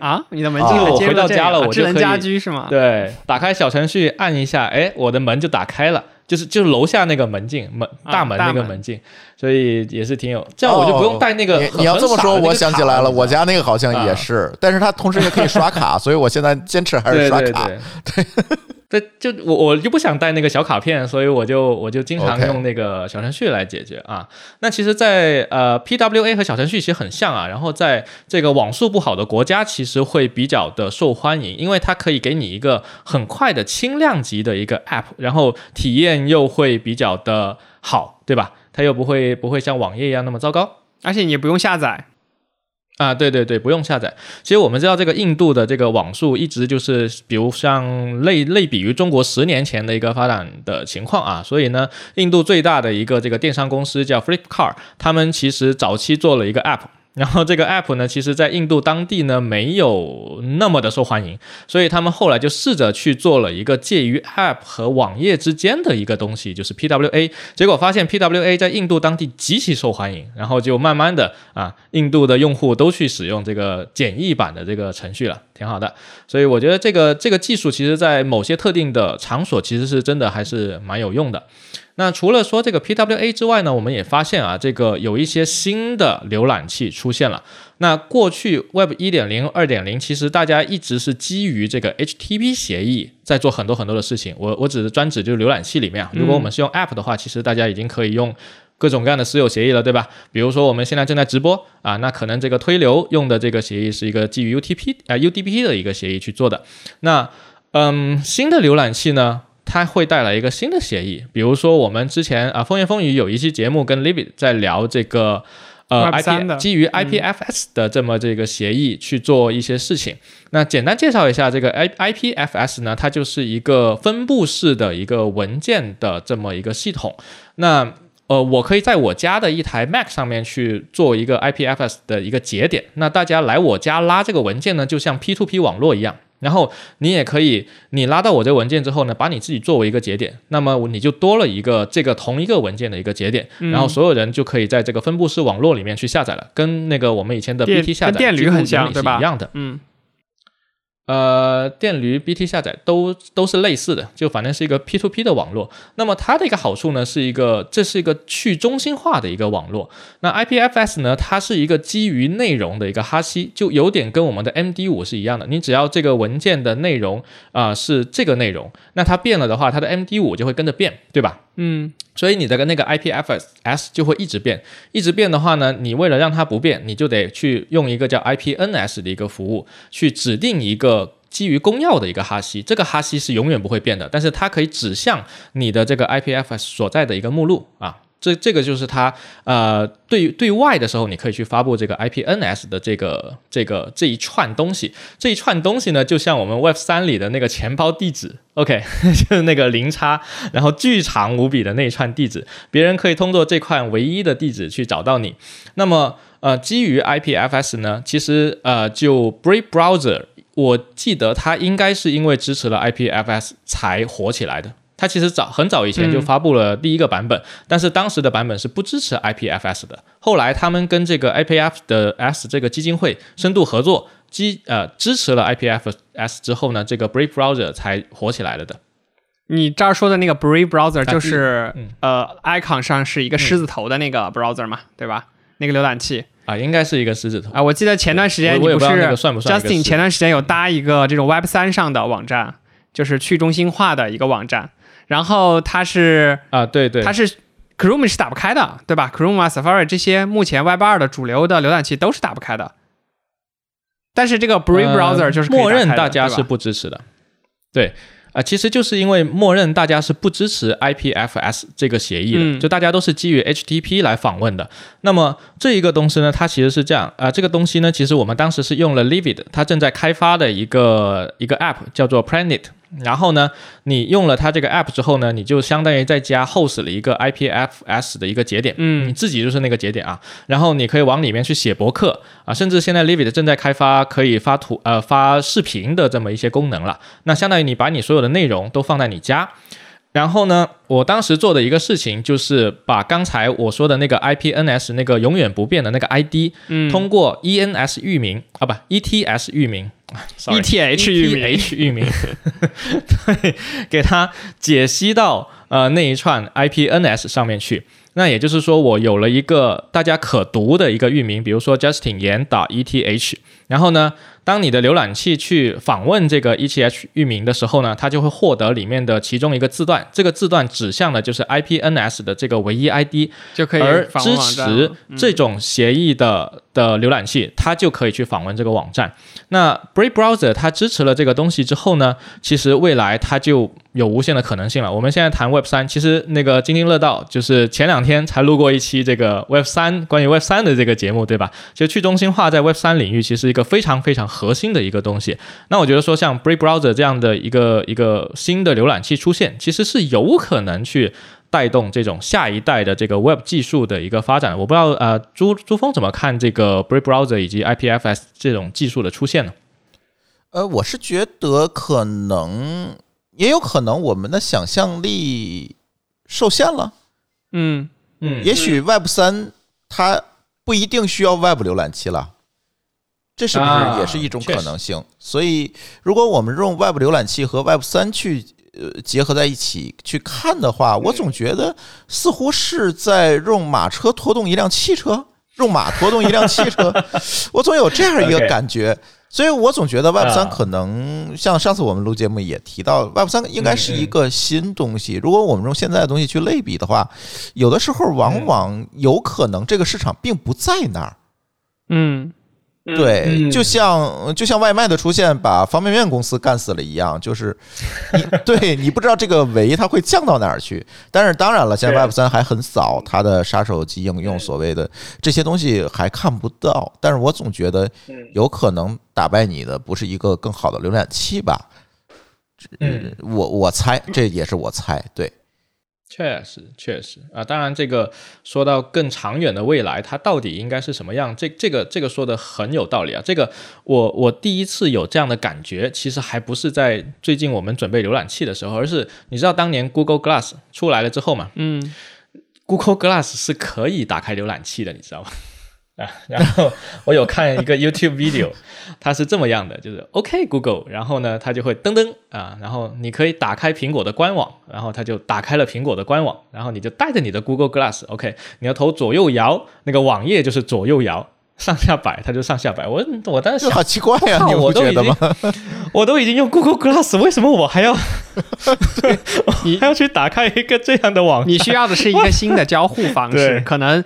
啊，你的门啊禁我回到家了我就可以智能家居是吗？对，打开小程序按一下，哎，我的门就打开了。就是就是楼下那个门禁门啊大门那个门禁，所以也是挺有，这样我就不用带那个哦你。你要这么说，我想起来了，我家那个好像也啊是，但是它同时也可以刷卡，所以我现在坚持还是对刷卡。对对对，就我我就不想带那个小卡片，所以我就我就经常用那个小程序来解决啊。那其实在，呃 PWA 和小程序其实很像啊，然后在这个网速不好的国家，其实会比较的受欢迎，因为它可以给你一个很快的轻量级的一个 App，然后体验又会比较的好，对吧？它又不会不会像网页一样那么糟糕。而且你也不用下载，啊，对对对，不用下载。其实我们知道，这个印度的这个网速一直就是，比如像类类比于中国十年前的一个发展的情况啊，所以呢，印度最大的一个这个电商公司叫 Flipkart，他们其实早期做了一个 App。然后这个 app 呢，其实在印度当地呢没有那么的受欢迎，所以他们后来就试着去做了一个介于 app 和网页之间的一个东西，就是 PWA。结果发现 PWA 在印度当地极其受欢迎，然后就慢慢的啊，印度的用户都去使用这个简易版的这个程序了，挺好的。所以我觉得这个这个技术其实在某些特定的场所其实是真的还是蛮有用的。那除了说这个 PWA 之外呢，我们也发现啊，这个有一些新的浏览器出现了。那过去 Web 一点零、二点零，其实大家一直是基于这个 HTTP 协议在做很多很多的事情。我我只是专指就是浏览器里面啊，如果我们是用 App 的话，其实大家已经可以用。各种各样的私有协议了，对吧？比如说我们现在正在直播啊，那可能这个推流用的这个协议是一个基于 UTP 啊、UDP 的一个协议去做的。那嗯，新的浏览器呢，它会带来一个新的协议，比如说我们之前啊，风言风语有一期节目跟 Libby 在聊这个呃 Web 3的 IP 基于 IPFS 的这么这个协议去做一些事情。那简单介绍一下这个 I IPFS 呢，它就是一个分布式的一个文件的这么一个系统。那呃，我可以在我家的一台 Mac 上面去做一个 IPFS 的一个节点。那大家来我家拉这个文件呢，就像 P2P 网络一样。然后你也可以，你拉到我这个文件之后呢，把你自己作为一个节点，那么你就多了一个这个同一个文件的一个节点，然后所有人就可以在这个分布式网络里面去下载了，跟那个我们以前的 BT 下载跟电驴几乎很像原理是对吧？一样的。嗯，呃，电驴、BT 下载都都是类似的，就反正是一个 P to P 的网络。那么它的一个好处呢，是一个这是一个去中心化的一个网络。那 IPFS 呢，它是一个基于内容的一个哈希，就有点跟我们的 MD 五是一样的。你只要这个文件的内容啊、是这个内容，那它变了的话，它的 MD 五就会跟着变，对吧？嗯，所以你的那个 IPFS 就会一直变，一直变的话呢，你为了让它不变，你就得去用一个叫 IPNS 的一个服务，去指定一个基于公钥的一个哈希，这个哈希是永远不会变的，但是它可以指向你的这个 IPFS 所在的一个目录啊。这这个就是它呃对对外的时候，你可以去发布这个 IPNS 的这个这个这一串东西。这一串东西呢，就像我们 Web 三里的那个钱包地址，OK，就是那个零叉，然后巨长无比的那一串地址，别人可以通过这块唯一的地址去找到你。那么呃，基于 IPFS 呢，其实呃就 Brave Browser，我记得它应该是因为支持了 IPFS 才火起来的。它其实早很早以前就发布了第一个版本，但是当时的版本是不支持 IPFS 的。后来他们跟这个 IPF 的 S 这个基金会深度合作，基呃支持了 IPFS 之后呢，这个 Brave Browser 才火起来了的。你这儿说的那个 Brave browser 就是、嗯。呃，icon 上是一个狮子头的那个 browser 嘛，对吧？那个浏览器。啊，应该是一个狮子头。啊，我记得前段时间你不是 Justin 前段时间有搭一个这种 Web 三上的网站，就是去中心化的一个网站，然后它是啊，对对，它是 Chrome 是打不开的，对吧？Chrome 啊、Safari 这些目前 Web 二的主流的浏览器都是打不开的。但是这个 Brave 呃 browser 就是默认大家是不支持的。对啊，其实就是因为默认大家是不支持 IPFS 这个协议的，嗯就大家都是基于 HTTP 来访问的。那么这一个东西呢，它其实是这样啊、这个东西呢，其实我们当时是用了 Livid，它正在开发的一个一个 App 叫做 Planet。然后呢，你用了它这个 app 之后呢，你就相当于在家 host 了一个 IPFS 的一个节点，嗯你自己就是那个节点啊。然后你可以往里面去写博客啊，甚至现在 Livid 正在开发可以发图呃发视频的这么一些功能了。那相当于你把你所有的内容都放在你家。然后呢，我当时做的一个事情就是把刚才我说的那个 IPNS 那个永远不变的那个 ID，、嗯。通过 ENS 域名啊不 ETS 域名。ETH 域名。ETH 域名，对，给它解析到呃那一串 IPNS 上面去。那也就是说，我有了一个大家可读的一个域名，比如说 Justin 言 .eth，然后呢，当你的浏览器去访问这个 ETH 域名的时候呢，它就会获得里面的其中一个字段，这个字段指向的就是 IPNS 的这个唯一 ID，就可以而支持这种协议的的浏览器，它就可以去访问这个网站。那 Brave Browser 它支持了这个东西之后呢，其实未来它就有无限的可能性了。我们现在谈 Web 三，其实那个津津乐道就是前两天才录过一期这个 Web 三关于 Web 三的这个节目，对吧？就去中心化在 Web 三领域其实一个非常非常核心的一个东西。那我觉得说像 Brave Browser 这样的一个一个新的浏览器出现，其实是有可能去带动这种下一代的这个 Web 技术的一个发展。我不知道呃，朱朱峰怎么看这个 Brave Browser 以及 IPFS 这种技术的出现呢？呃，我是觉得可能也有可能我们的想象力受限了。嗯嗯也许 Web 三它不一定需要 Web 浏览器了，这是不啊是也是一种可能性？所以，如果我们用 Web 浏览器和 Web 三去呃结合在一起去看的话，我总觉得似乎是在用马车拖动一辆汽车，用马拖动一辆汽车，我总有这样一个感觉。所以我总觉得 Web 三啊可能像上次我们录节目也提到，Web 三应该是一个新东西。如果我们用现在的东西去类比的话，有的时候往往有可能这个市场并不在那儿。嗯对，嗯就像就像外卖的出现把方便面公司干死了一样，就是你 对你不知道这个维它会降到哪儿去。但是当然了，现在 Web 三还很早，它的杀手级应用所谓的这些东西还看不到。但是我总觉得有可能打败你的不是一个更好的浏览器吧？嗯，我我猜，这也是我猜，对。确实，确实啊，当然，这个说到更长远的未来，它到底应该是什么样？这这个这个说的很有道理啊。这个我我第一次有这样的感觉，其实还不是在最近我们准备浏览器的时候，而是你知道当年 Google Glass 出来了之后嘛嗯，Google Glass 是可以打开浏览器的，你知道吗？啊，然后我有看一个 YouTube video，它是这么样的，就是 OK Google，然后呢，它就会噔噔啊，然后你可以打开苹果的官网，然后它就打开了苹果的官网，然后你就带着你的 Google Glass，OK，、你的头左右摇，那个网页就是左右摇，上下摆它就上下摆。我我当时想好，奇怪呀、靠你不我都已经觉得吗？我都已经用 Google Glass，为什么我还要 你还要去打开一个这样的网？你需要的是一个新的交互方式，可能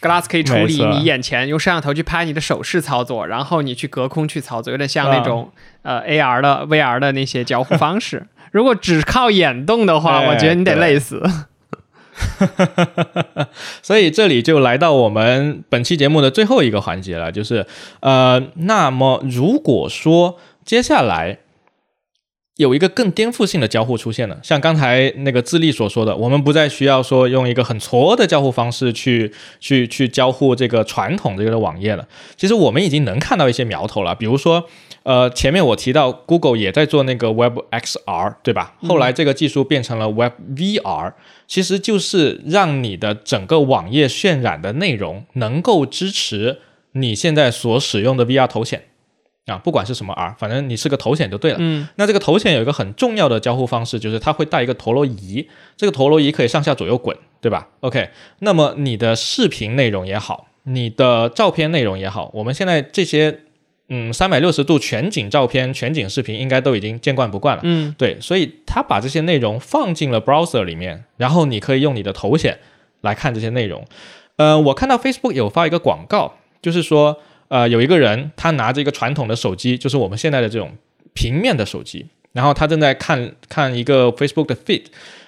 Glass 可以处理你眼前用摄像头去拍你的手势操作，然后你去隔空去操作，有点像那种、啊呃 AR 的 VR 的那些交互方式。如果只靠眼动的话，哎我觉得你得累死。所以这里就来到我们本期节目的最后一个环节了，就是呃，那么如果说接下来有一个更颠覆性的交互出现了，像刚才那个自立所说的，我们不再需要说用一个很挫的交互方式去去去交互这个传统这个的网页了。其实我们已经能看到一些苗头了，比如说。呃，前面我提到 Google 也在做那个 Web XR，对吧？后来这个技术变成了 Web VR，、其实就是让你的整个网页渲染的内容能够支持你现在所使用的 VR 头显啊，不管是什么 R，反正你是个头显就对了。嗯那这个头显有一个很重要的交互方式，就是它会带一个陀螺仪，这个陀螺仪可以上下左右滚，对吧？OK，那么你的视频内容也好，你的照片内容也好，我们现在这些嗯三百六十度全景照片、全景视频应该都已经见惯不惯了。嗯对，所以它把这些内容放进了 browser 里面，然后你可以用你的头显来看这些内容。呃，我看到 Facebook 有发一个广告，就是说，呃，有一个人他拿着一个传统的手机，就是我们现在的这种平面的手机，然后他正在看看一个 Facebook 的 feed，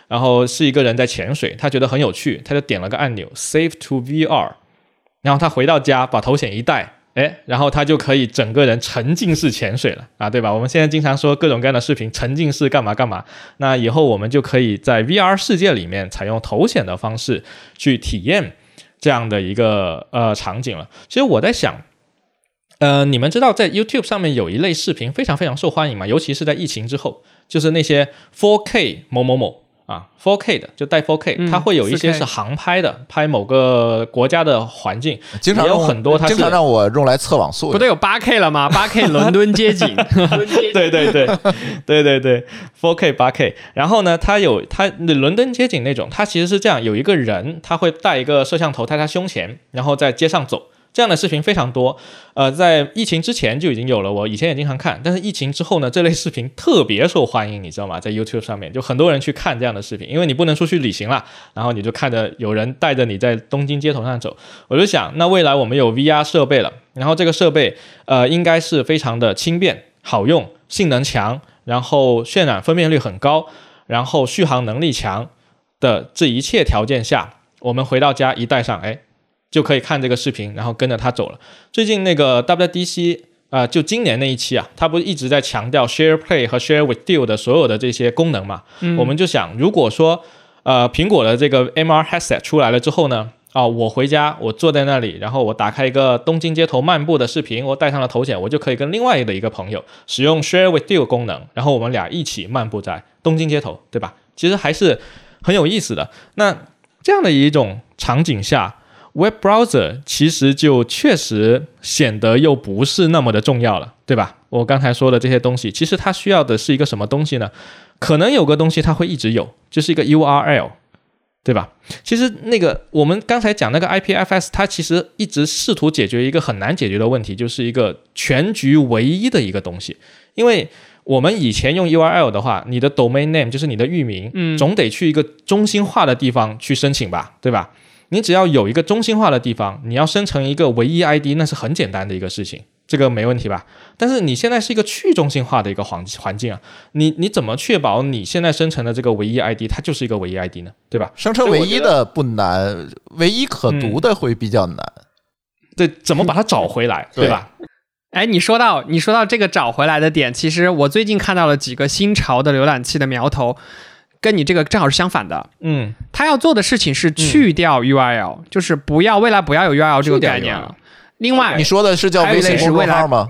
然后是一个人在潜水，他觉得很有趣，他就点了个按钮 Save to VR，然后他回到家把头显一戴。哎，然后他就可以整个人沉浸式潜水了啊，对吧？我们现在经常说各种各样的视频，沉浸式干嘛干嘛。那以后我们就可以在 VR 世界里面采用头显的方式去体验这样的一个呃场景了。其实我在想，呃，你们知道在 YouTube 上面有一类视频非常非常受欢迎吗？尤其是在疫情之后，就是那些 4K 某某某。啊，4K 的就带 4K，它会有一些是航拍的，拍某个国家的环境，经常有很多，它经常让我用来测网速，不都有 8K 了吗？8K 伦敦街景，对对对对对对，4K 8K，然后呢，它有它伦敦街景那种，它其实是这样，有一个人他会带一个摄像头在他胸前，然后在街上走。这样的视频非常多，呃，在疫情之前就已经有了，我以前也经常看，但是疫情之后呢，这类视频特别受欢迎，你知道吗？在 YouTube 上面就很多人去看这样的视频，因为你不能出去旅行了，然后你就看着有人带着你在东京街头上走，我就想，那未来我们有 VR 设备了，然后这个设备呃应该是非常的轻便、好用、性能强，然后渲染分辨率很高，然后续航能力强的这一切条件下，我们回到家一戴上，哎。就可以看这个视频，然后跟着他走了。最近那个 WDC 啊，就今年那一期啊，他不是一直在强调 Share Play 和 Share with You 的所有的这些功能嘛？我们就想，如果说呃苹果的这个 MR Headset 出来了之后呢，啊，我回家我坐在那里，然后我打开一个东京街头漫步的视频，我戴上了头显，我就可以跟另外的一个朋友使用 Share with You 功能，然后我们俩一起漫步在东京街头，对吧？其实还是很有意思的。那这样的一种场景下。Web browser 其实就确实显得又不是那么的重要了，对吧？我刚才说的这些东西，其实它需要的是一个什么东西呢？可能有个东西它会一直有，就是一个 URL，对吧？其实那个我们刚才讲那个 IPFS，它其实一直试图解决一个很难解决的问题，就是一个全局唯一的一个东西。因为我们以前用 URL 的话，你的 domain name 就是你的域名，嗯，总得去一个中心化的地方去申请吧，对吧？你只要有一个中心化的地方，你要生成一个唯一 ID，那是很简单的一个事情，这个没问题吧？但是你现在是一个去中心化的一个环环境啊，你你怎么确保你现在生成的这个唯一 ID 它就是一个唯一 ID 呢？对吧？生成唯一的不难，唯一可读的会比较难。对，怎么把它找回来，对吧？哎，你说到你说到这个找回来的点，其实我最近看到了几个新潮的浏览器的苗头。跟你这个正好是相反的，嗯，他要做的事情是去掉 URL，就是不要未来不要有 URL 这个概念了。另外，你说的是叫微信公众号吗？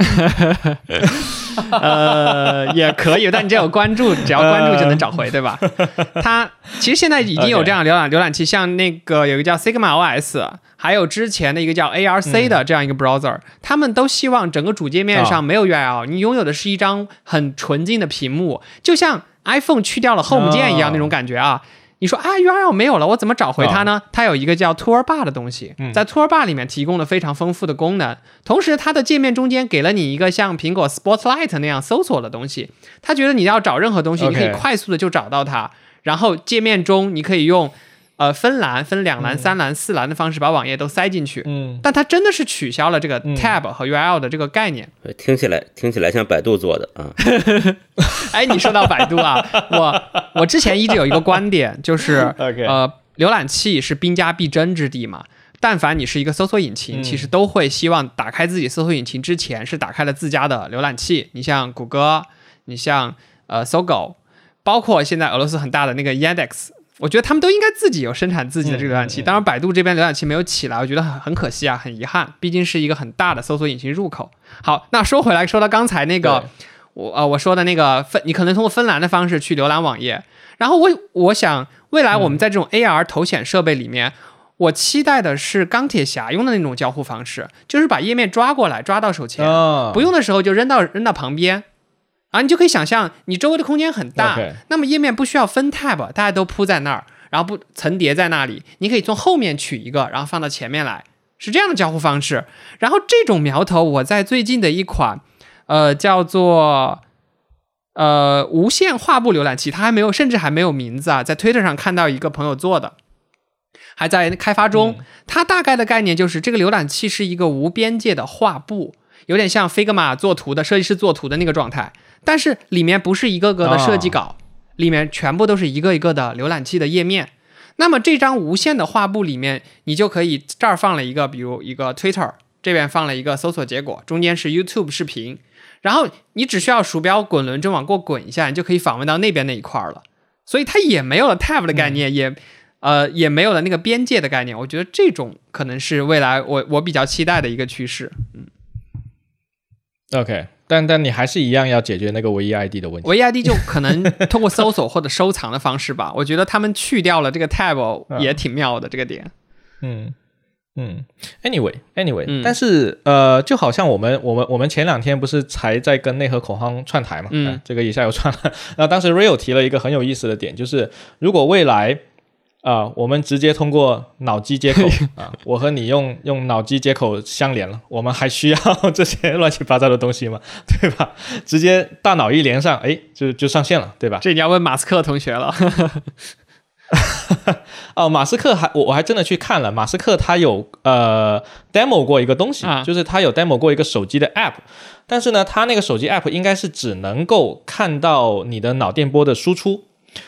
呃，也可以，但你只要有关注，只要关注就能找回，对吧？它其实现在已经有这样浏览浏览器，像那个有一个叫 Sigma OS，还有之前的一个叫 ARC 的这样一个 browser，他们都希望整个主界面上没有 URL，你拥有的是一张很纯净的屏幕，就像。iPhone 去掉了 Home 键一样那种感觉啊！你说啊，URL 没有了，我怎么找回它呢？它有一个叫 Toolbar 的东西，在 Toolbar 里面提供了非常丰富的功能，同时它的界面中间给了你一个像苹果 Spotlight 那样搜索的东西。他觉得你要找任何东西，你可以快速的就找到它，然后界面中你可以用。呃，分栏、分两栏、三栏、四栏的方式把网页都塞进去。嗯，但它真的是取消了这个 tab 和 URL 的这个概念。听起来听起来像百度做的啊。哎，你说到百度啊，我我之前一直有一个观点，就是 呃，浏览器是兵家必争之地嘛。但凡你是一个搜索引擎，其实都会希望打开自己搜索引擎之前是打开了自家的浏览器。你像谷歌，你像呃搜狗，包括现在俄罗斯很大的那个 Yandex。我觉得他们都应该自己有生产自己的这个浏览器，当然百度这边浏览器没有起来，我觉得很很可惜啊，很遗憾，毕竟是一个很大的搜索引擎入口。好，那说回来，说到刚才那个，我呃我说的那个分，你可能通过分栏的方式去浏览网页，然后我我想未来我们在这种 AR 头显设备里面，我期待的是钢铁侠用的那种交互方式，就是把页面抓过来，抓到手前，不用的时候就扔到扔到旁边。啊，你就可以想象，你周围的空间很大，那么页面不需要分 tab，大家都铺在那儿，然后不层叠在那里，你可以从后面取一个，然后放到前面来，是这样的交互方式。然后这种苗头，我在最近的一款，呃，叫做呃无线画布浏览器，它还没有，甚至还没有名字啊，在 Twitter 上看到一个朋友做的，还在开发中。它大概的概念就是，这个浏览器是一个无边界的画布，有点像 Figma 做图的设计师做图的那个状态。但是里面不是一个个的设计稿，里面全部都是一个一个的浏览器的页面。那么这张无限的画布里面，你就可以这儿放了一个，比如一个 Twitter，这边放了一个搜索结果，中间是 YouTube 视频，然后你只需要鼠标滚轮针往过滚一下，你就可以访问到那边那一块了。所以它也没有了 tab 的概念，也呃也没有了那个边界的概念。我觉得这种可能是未来我我比较期待的一个趋势。嗯 OK，但但你还是一样要解决那个唯一 ID 的问题。唯一 ID 就可能通过搜索或者收藏的方式吧。我觉得他们去掉了这个 tab 也挺妙的这个点。嗯嗯，Anyway，Anyway，、嗯但是呃，就好像我们我们我们前两天不是才在跟内核口号串台嘛，嗯啊这个一下又串了。然后当时 Real 提了一个很有意思的点，就是如果未来啊、我们直接通过脑机接口 啊，我和你用用脑机接口相连了，我们还需要这些乱七八糟的东西吗？对吧？直接大脑一连上，哎，就就上线了，对吧？这你要问马斯克同学了。哦，马斯克还我我还真的去看了，马斯克他有呃 demo 过一个东西，啊就是他有 demo 过一个手机的 app，但是呢，他那个手机 app 应该是只能够看到你的脑电波的输出。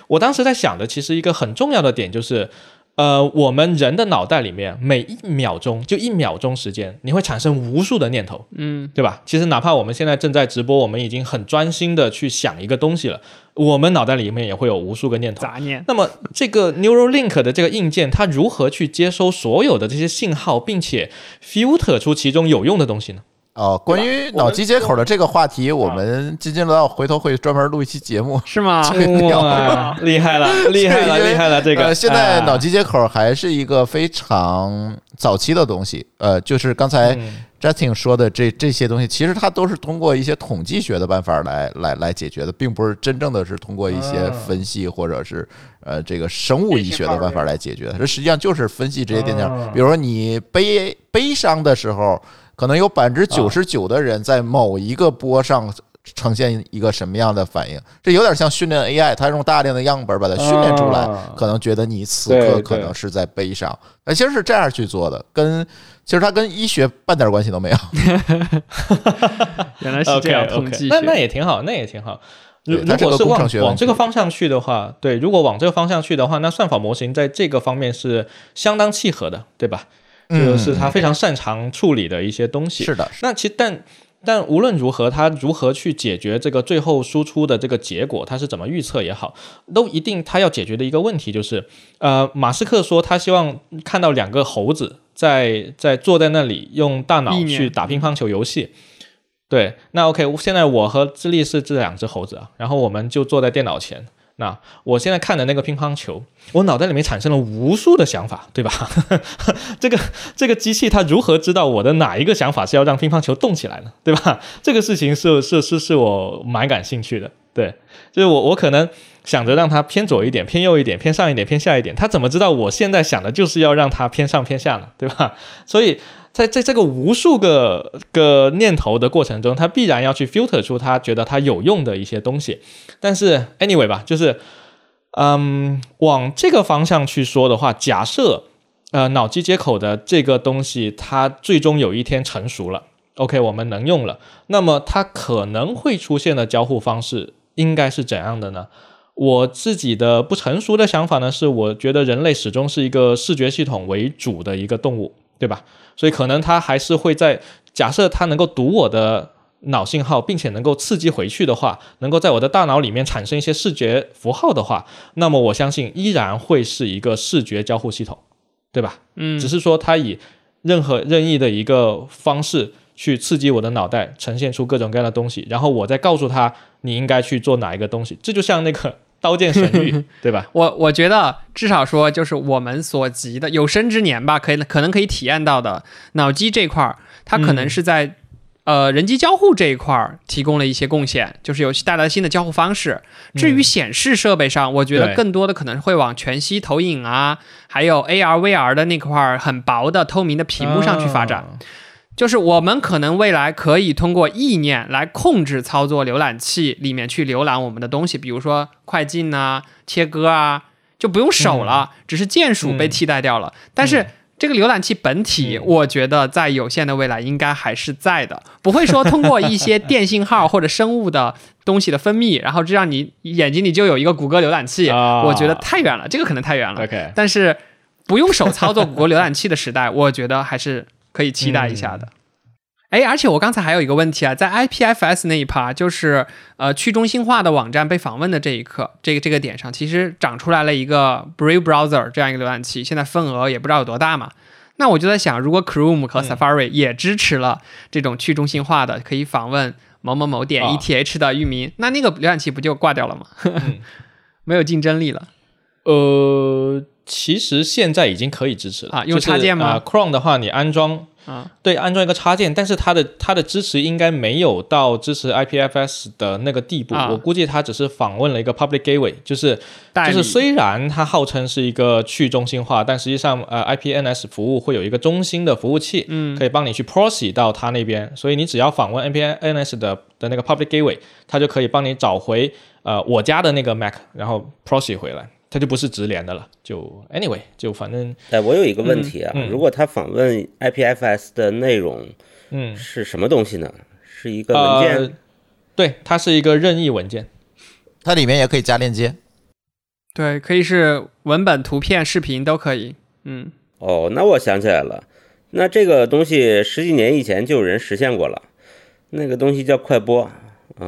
我当时在想的，其实一个很重要的点就是，呃，我们人的脑袋里面每一秒钟就一秒钟时间，你会产生无数的念头，嗯，对吧？其实哪怕我们现在正在直播，我们已经很专心的去想一个东西了，我们脑袋里面也会有无数个念头。杂念。那么这个 Neuralink 的这个硬件，它如何去接收所有的这些信号，并且 filter 出其中有用的东西呢？哦，关于脑机接口的这个话题，我们津津乐道回头会专门录一期节目。是吗？哇，厉害了，厉害了，厉害了！这个、呃，现在啊脑机接口还是一个非常早期的东西。呃，就是刚才嗯 Justin 说的这这些东西，其实它都是通过一些统计学的办法来来来解决的，并不是真正的是通过一些啊分析或者是呃这个生物医学的办法来解决的。这实际上就是分析这些电啊浆，比如说你悲悲伤的时候，可能有百分之九十九的人在某一个波上。呈现一个什么样的反应？这有点像训练 AI，它用大量的样本把它训练出来，啊可能觉得你此刻可能是在悲伤。那其实是这样去做的，跟其实它跟医学半点关系都没有。原来是这样，统计那那。也挺好，那也挺好。如果是往往这个方向去的话，对，如果往这个方向去的话，那算法模型在这个方面是相当契合的，对吧？就是他非常擅长处理的一些东西。是的，那其实但但无论如何，他如何去解决这个最后输出的这个结果，他是怎么预测也好，都一定他要解决的一个问题就是，呃，马斯克说他希望看到两个猴子在在坐在那里用大脑去打乒乓球游戏。对，那 OK，现在我和智利是这两只猴子啊，然后我们就坐在电脑前。那我现在看的那个乒乓球，我脑袋里面产生了无数的想法，对吧？这个这个机器它如何知道我的哪一个想法是要让乒乓球动起来呢？对吧？这个事情是是是是我蛮感兴趣的。对，就是我我可能想着让它偏左一点、偏右一点、偏上一点、偏下一点，它怎么知道我现在想的就是要让它偏上偏下呢？对吧？所以在在这个无数个个念头的过程中，它必然要去 filter 出它觉得它有用的一些东西。但是 anyway 吧，就是嗯，往这个方向去说的话，假设呃脑机接口的这个东西它最终有一天成熟了，OK，我们能用了，那么它可能会出现的交互方式应该是怎样的呢？我自己的不成熟的想法呢，是我觉得人类始终是一个视觉系统为主的一个动物，对吧？所以可能它还是会在假设它能够读我的脑信号，并且能够刺激回去的话，能够在我的大脑里面产生一些视觉符号的话，那么我相信依然会是一个视觉交互系统，对吧？嗯只是说它以任何任意的一个方式去刺激我的脑袋，呈现出各种各样的东西，然后我再告诉他你应该去做哪一个东西，这就像那个 刀剑神域，对吧？我我觉得至少说，就是我们所及的有生之年吧，可以可能可以体验到的脑机这块儿，它可能是在、呃人机交互这一块儿提供了一些贡献，就是有带来新的交互方式。至于显示设备上，我觉得更多的可能会往全息投影啊，还有 AR、VR 的那块儿很薄的透明的屏幕上去发展。啊就是我们可能未来可以通过意念来控制操作浏览器里面去浏览我们的东西，比如说快进啊、切割啊，就不用手了，只是键鼠被替代掉了。但是这个浏览器本体，嗯我觉得在有限的未来应该还是在的，不会说通过一些电信号或者生物的东西的分泌，然后这让你眼睛里就有一个谷歌浏览器。啊我觉得太远了，这个可能太远了。OK，但是不用手操作谷歌浏览器的时代，我觉得还是可以期待一下的。哎，而且我刚才还有一个问题啊，在 IPFS 那一趴，就是呃去中心化的网站被访问的这一刻，这个这个点上，其实长出来了一个 Brave Browser 这样一个浏览器，现在份额也不知道有多大嘛。那我就在想，如果 Chrome 和 Safari 也支持了这种去中心化的，可以访问某某某点啊 ETH 的域名，那那个浏览器不就挂掉了吗？没有竞争力了。呃，其实现在已经可以支持了啊用插件吗啊 Chrome 的话，你安装啊，对，安装一个插件，但是它的它的支持应该没有到支持 IPFS 的那个地步。啊我估计它只是访问了一个 public gateway，就是就是虽然它号称是一个去中心化，但实际上呃 IPNS 服务会有一个中心的服务器，嗯可以帮你去 proxy 到它那边，所以你只要访问 NPNS 的的那个 public gateway，它就可以帮你找回呃我家的那个 Mac，然后 proxy 回来。它就不是直连的了，就 anyway，就反正哎，我有一个问题啊，嗯嗯如果他访问 IPFS 的内容嗯，是什么东西呢？是一个文件？呃，对，它是一个任意文件。它里面也可以加链接。对，可以是文本、图片、视频都可以。嗯，哦，那我想起来了，那这个东西十几年以前就有人实现过了，那个东西叫快播。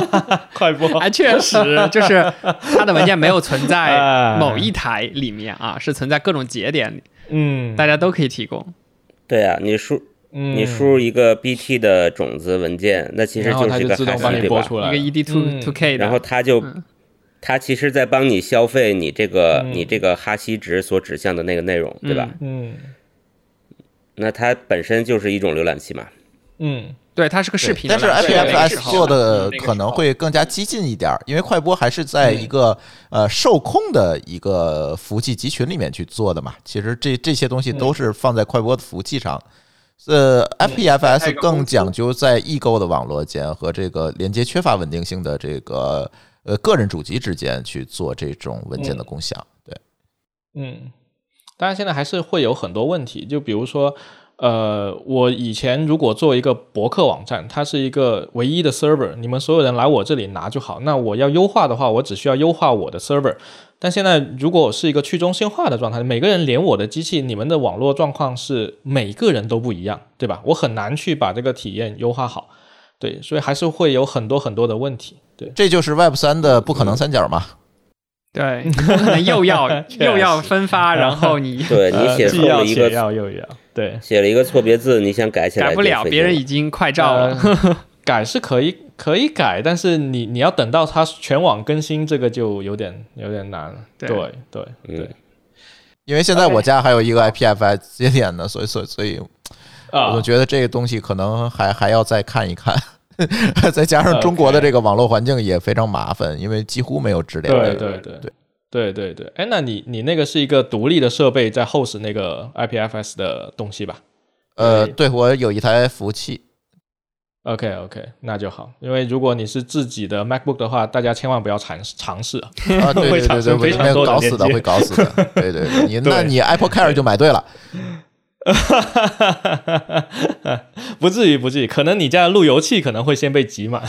快播。还确实就是它的文件没有存在 哎。某一台里面啊，是存在各种节点里，嗯，大家都可以提供。对啊，你输嗯。你输入一个 BT 的种子文件，那其实就是一个就自动帮你哈希对吧？播出来。一个 ED two 嗯。two K 的，然后它就嗯。它其实在帮你消费你这个嗯。你这个哈希值所指向的那个内容，对吧？嗯。那它本身就是一种浏览器嘛。嗯对，它是个视频但是览器，那个时 IPFS 做的可能会更加激进一点儿，因为快播还是在一个呃受控的一个服务器集群里面去做的嘛。其实这这些东西都是放在快播的服务器上。呃，IPFS 更讲究在异构的网络间和这个连接缺乏稳定性的这个呃个人主机之间去做这种文件的共享。对，嗯，当然现在还是会有很多问题，就比如说。呃，我以前如果做一个博客网站，它是一个唯一的 server，你们所有人来我这里拿就好。那我要优化的话，我只需要优化我的 server。但现在如果我是一个去中心化的状态，每个人连我的机器，你们的网络状况是每个人都不一样，对吧？我很难去把这个体验优化好。对，所以还是会有很多很多的问题。对，这就是 Web 三的不可能三角嘛。对，可能又要又要分发，然后你对你写错了一个要又要，对，写了一个错别字，你想改起来改不了，别人已经快照了。呃改是可以可以改，但是你你要等到它全网更新，这个就有点有点难了。对。对对嗯。因为现在我家还有一个 IPFS 节点呢，所以所以所以我觉得这个东西可能还还要再看一看，再加上中国的这个网络环境也非常麻烦，因为几乎没有直连。对对对。对对对对。哎，那你你那个是一个独立的设备在 host 那个 IPFS 的东西吧呃，对我有一台服务器，？OK OK，那就好。因为如果你是自己的 MacBook 的话，大家千万不要尝试尝试啊。啊，对对对 对，会产生非搞死的，会搞死的。对对对，你对那你 Apple Care 就买对了。不至于不至于，可能你家的路由器可能会先被挤满。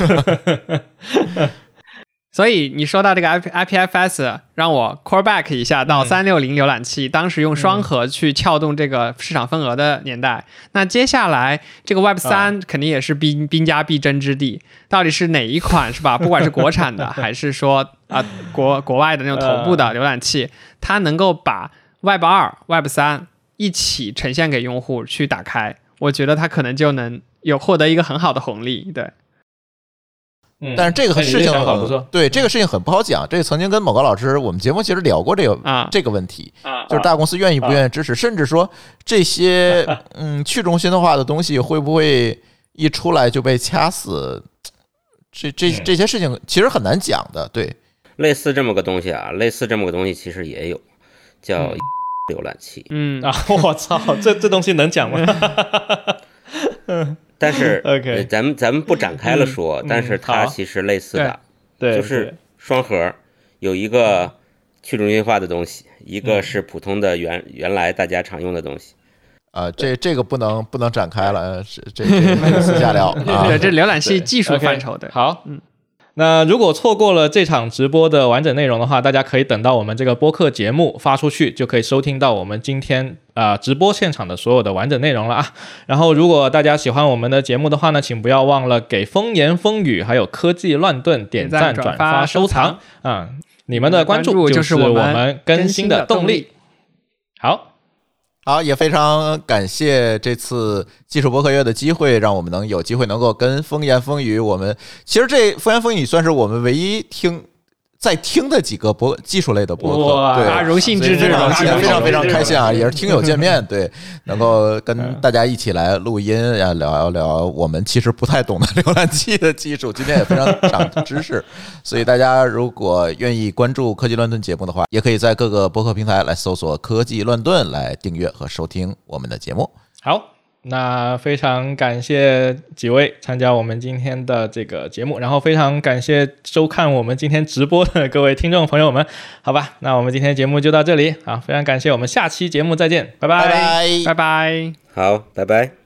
所以你说到这个 I P I P F S，让我 call back 一下到三六零浏览器，当时用双核去撬动这个市场份额的年代。那接下来这个 Web 三肯定也是兵兵家必争之地，到底是哪一款是吧？不管是国产的，还是说啊、国国外的那种头部的浏览器，它能够把 Web 二、Web 三一起呈现给用户去打开，我觉得它可能就能有获得一个很好的红利。对，嗯但是这个事情很不错。对这个事情很不好讲。这个曾经跟某个老师我们节目其实聊过这个啊这个问题，啊就是大公司愿意不愿意支持，甚至说这些 嗯去中心化的东西会不会一出来就被掐死？这这嗯这些事情其实很难讲的，对。类似这么个东西啊，类似这么个东西其实也有，叫 浏览器，嗯啊！我操，这这东西能讲吗？但是 OK 呃咱们咱们不展开了说，嗯但是它其实类似的，对，就是双核有一个去中心化的东西，一个是普通的原原来大家常用的东西。啊，这这个不能不能展开了，是这这 私下聊 啊。对，这浏览器技术范畴的。好，嗯。那如果错过了这场直播的完整内容的话，大家可以等到我们这个播客节目发出去，就可以收听到我们今天啊直播现场的所有的完整内容了啊。然后，如果大家喜欢我们的节目的话呢，请不要忘了给风言风语还有科技乱炖点赞、转发、收藏啊！你们的关注就是我们更新的动力。好。好，也非常感谢这次技术博客月的机会，让我们能有机会能够跟风言风语。我们其实这风言风语算是我们唯一听。在听的几个博技术类的博客，对，荣幸之至，非常非常开心啊！也是听友见面，对，能够跟大家一起来录音呀，聊一聊我们其实不太懂的浏览器的技术，今天也非常长知识。所以大家如果愿意关注科技乱炖节目的话，也可以在各个博客平台来搜索“科技乱炖”来订阅和收听我们的节目。好。那非常感谢几位参加我们今天的这个节目，然后非常感谢收看我们今天直播的各位听众朋友们，好吧，那我们今天节目就到这里，啊，非常感谢，我们下期节目再见，拜拜，拜拜，好，拜拜。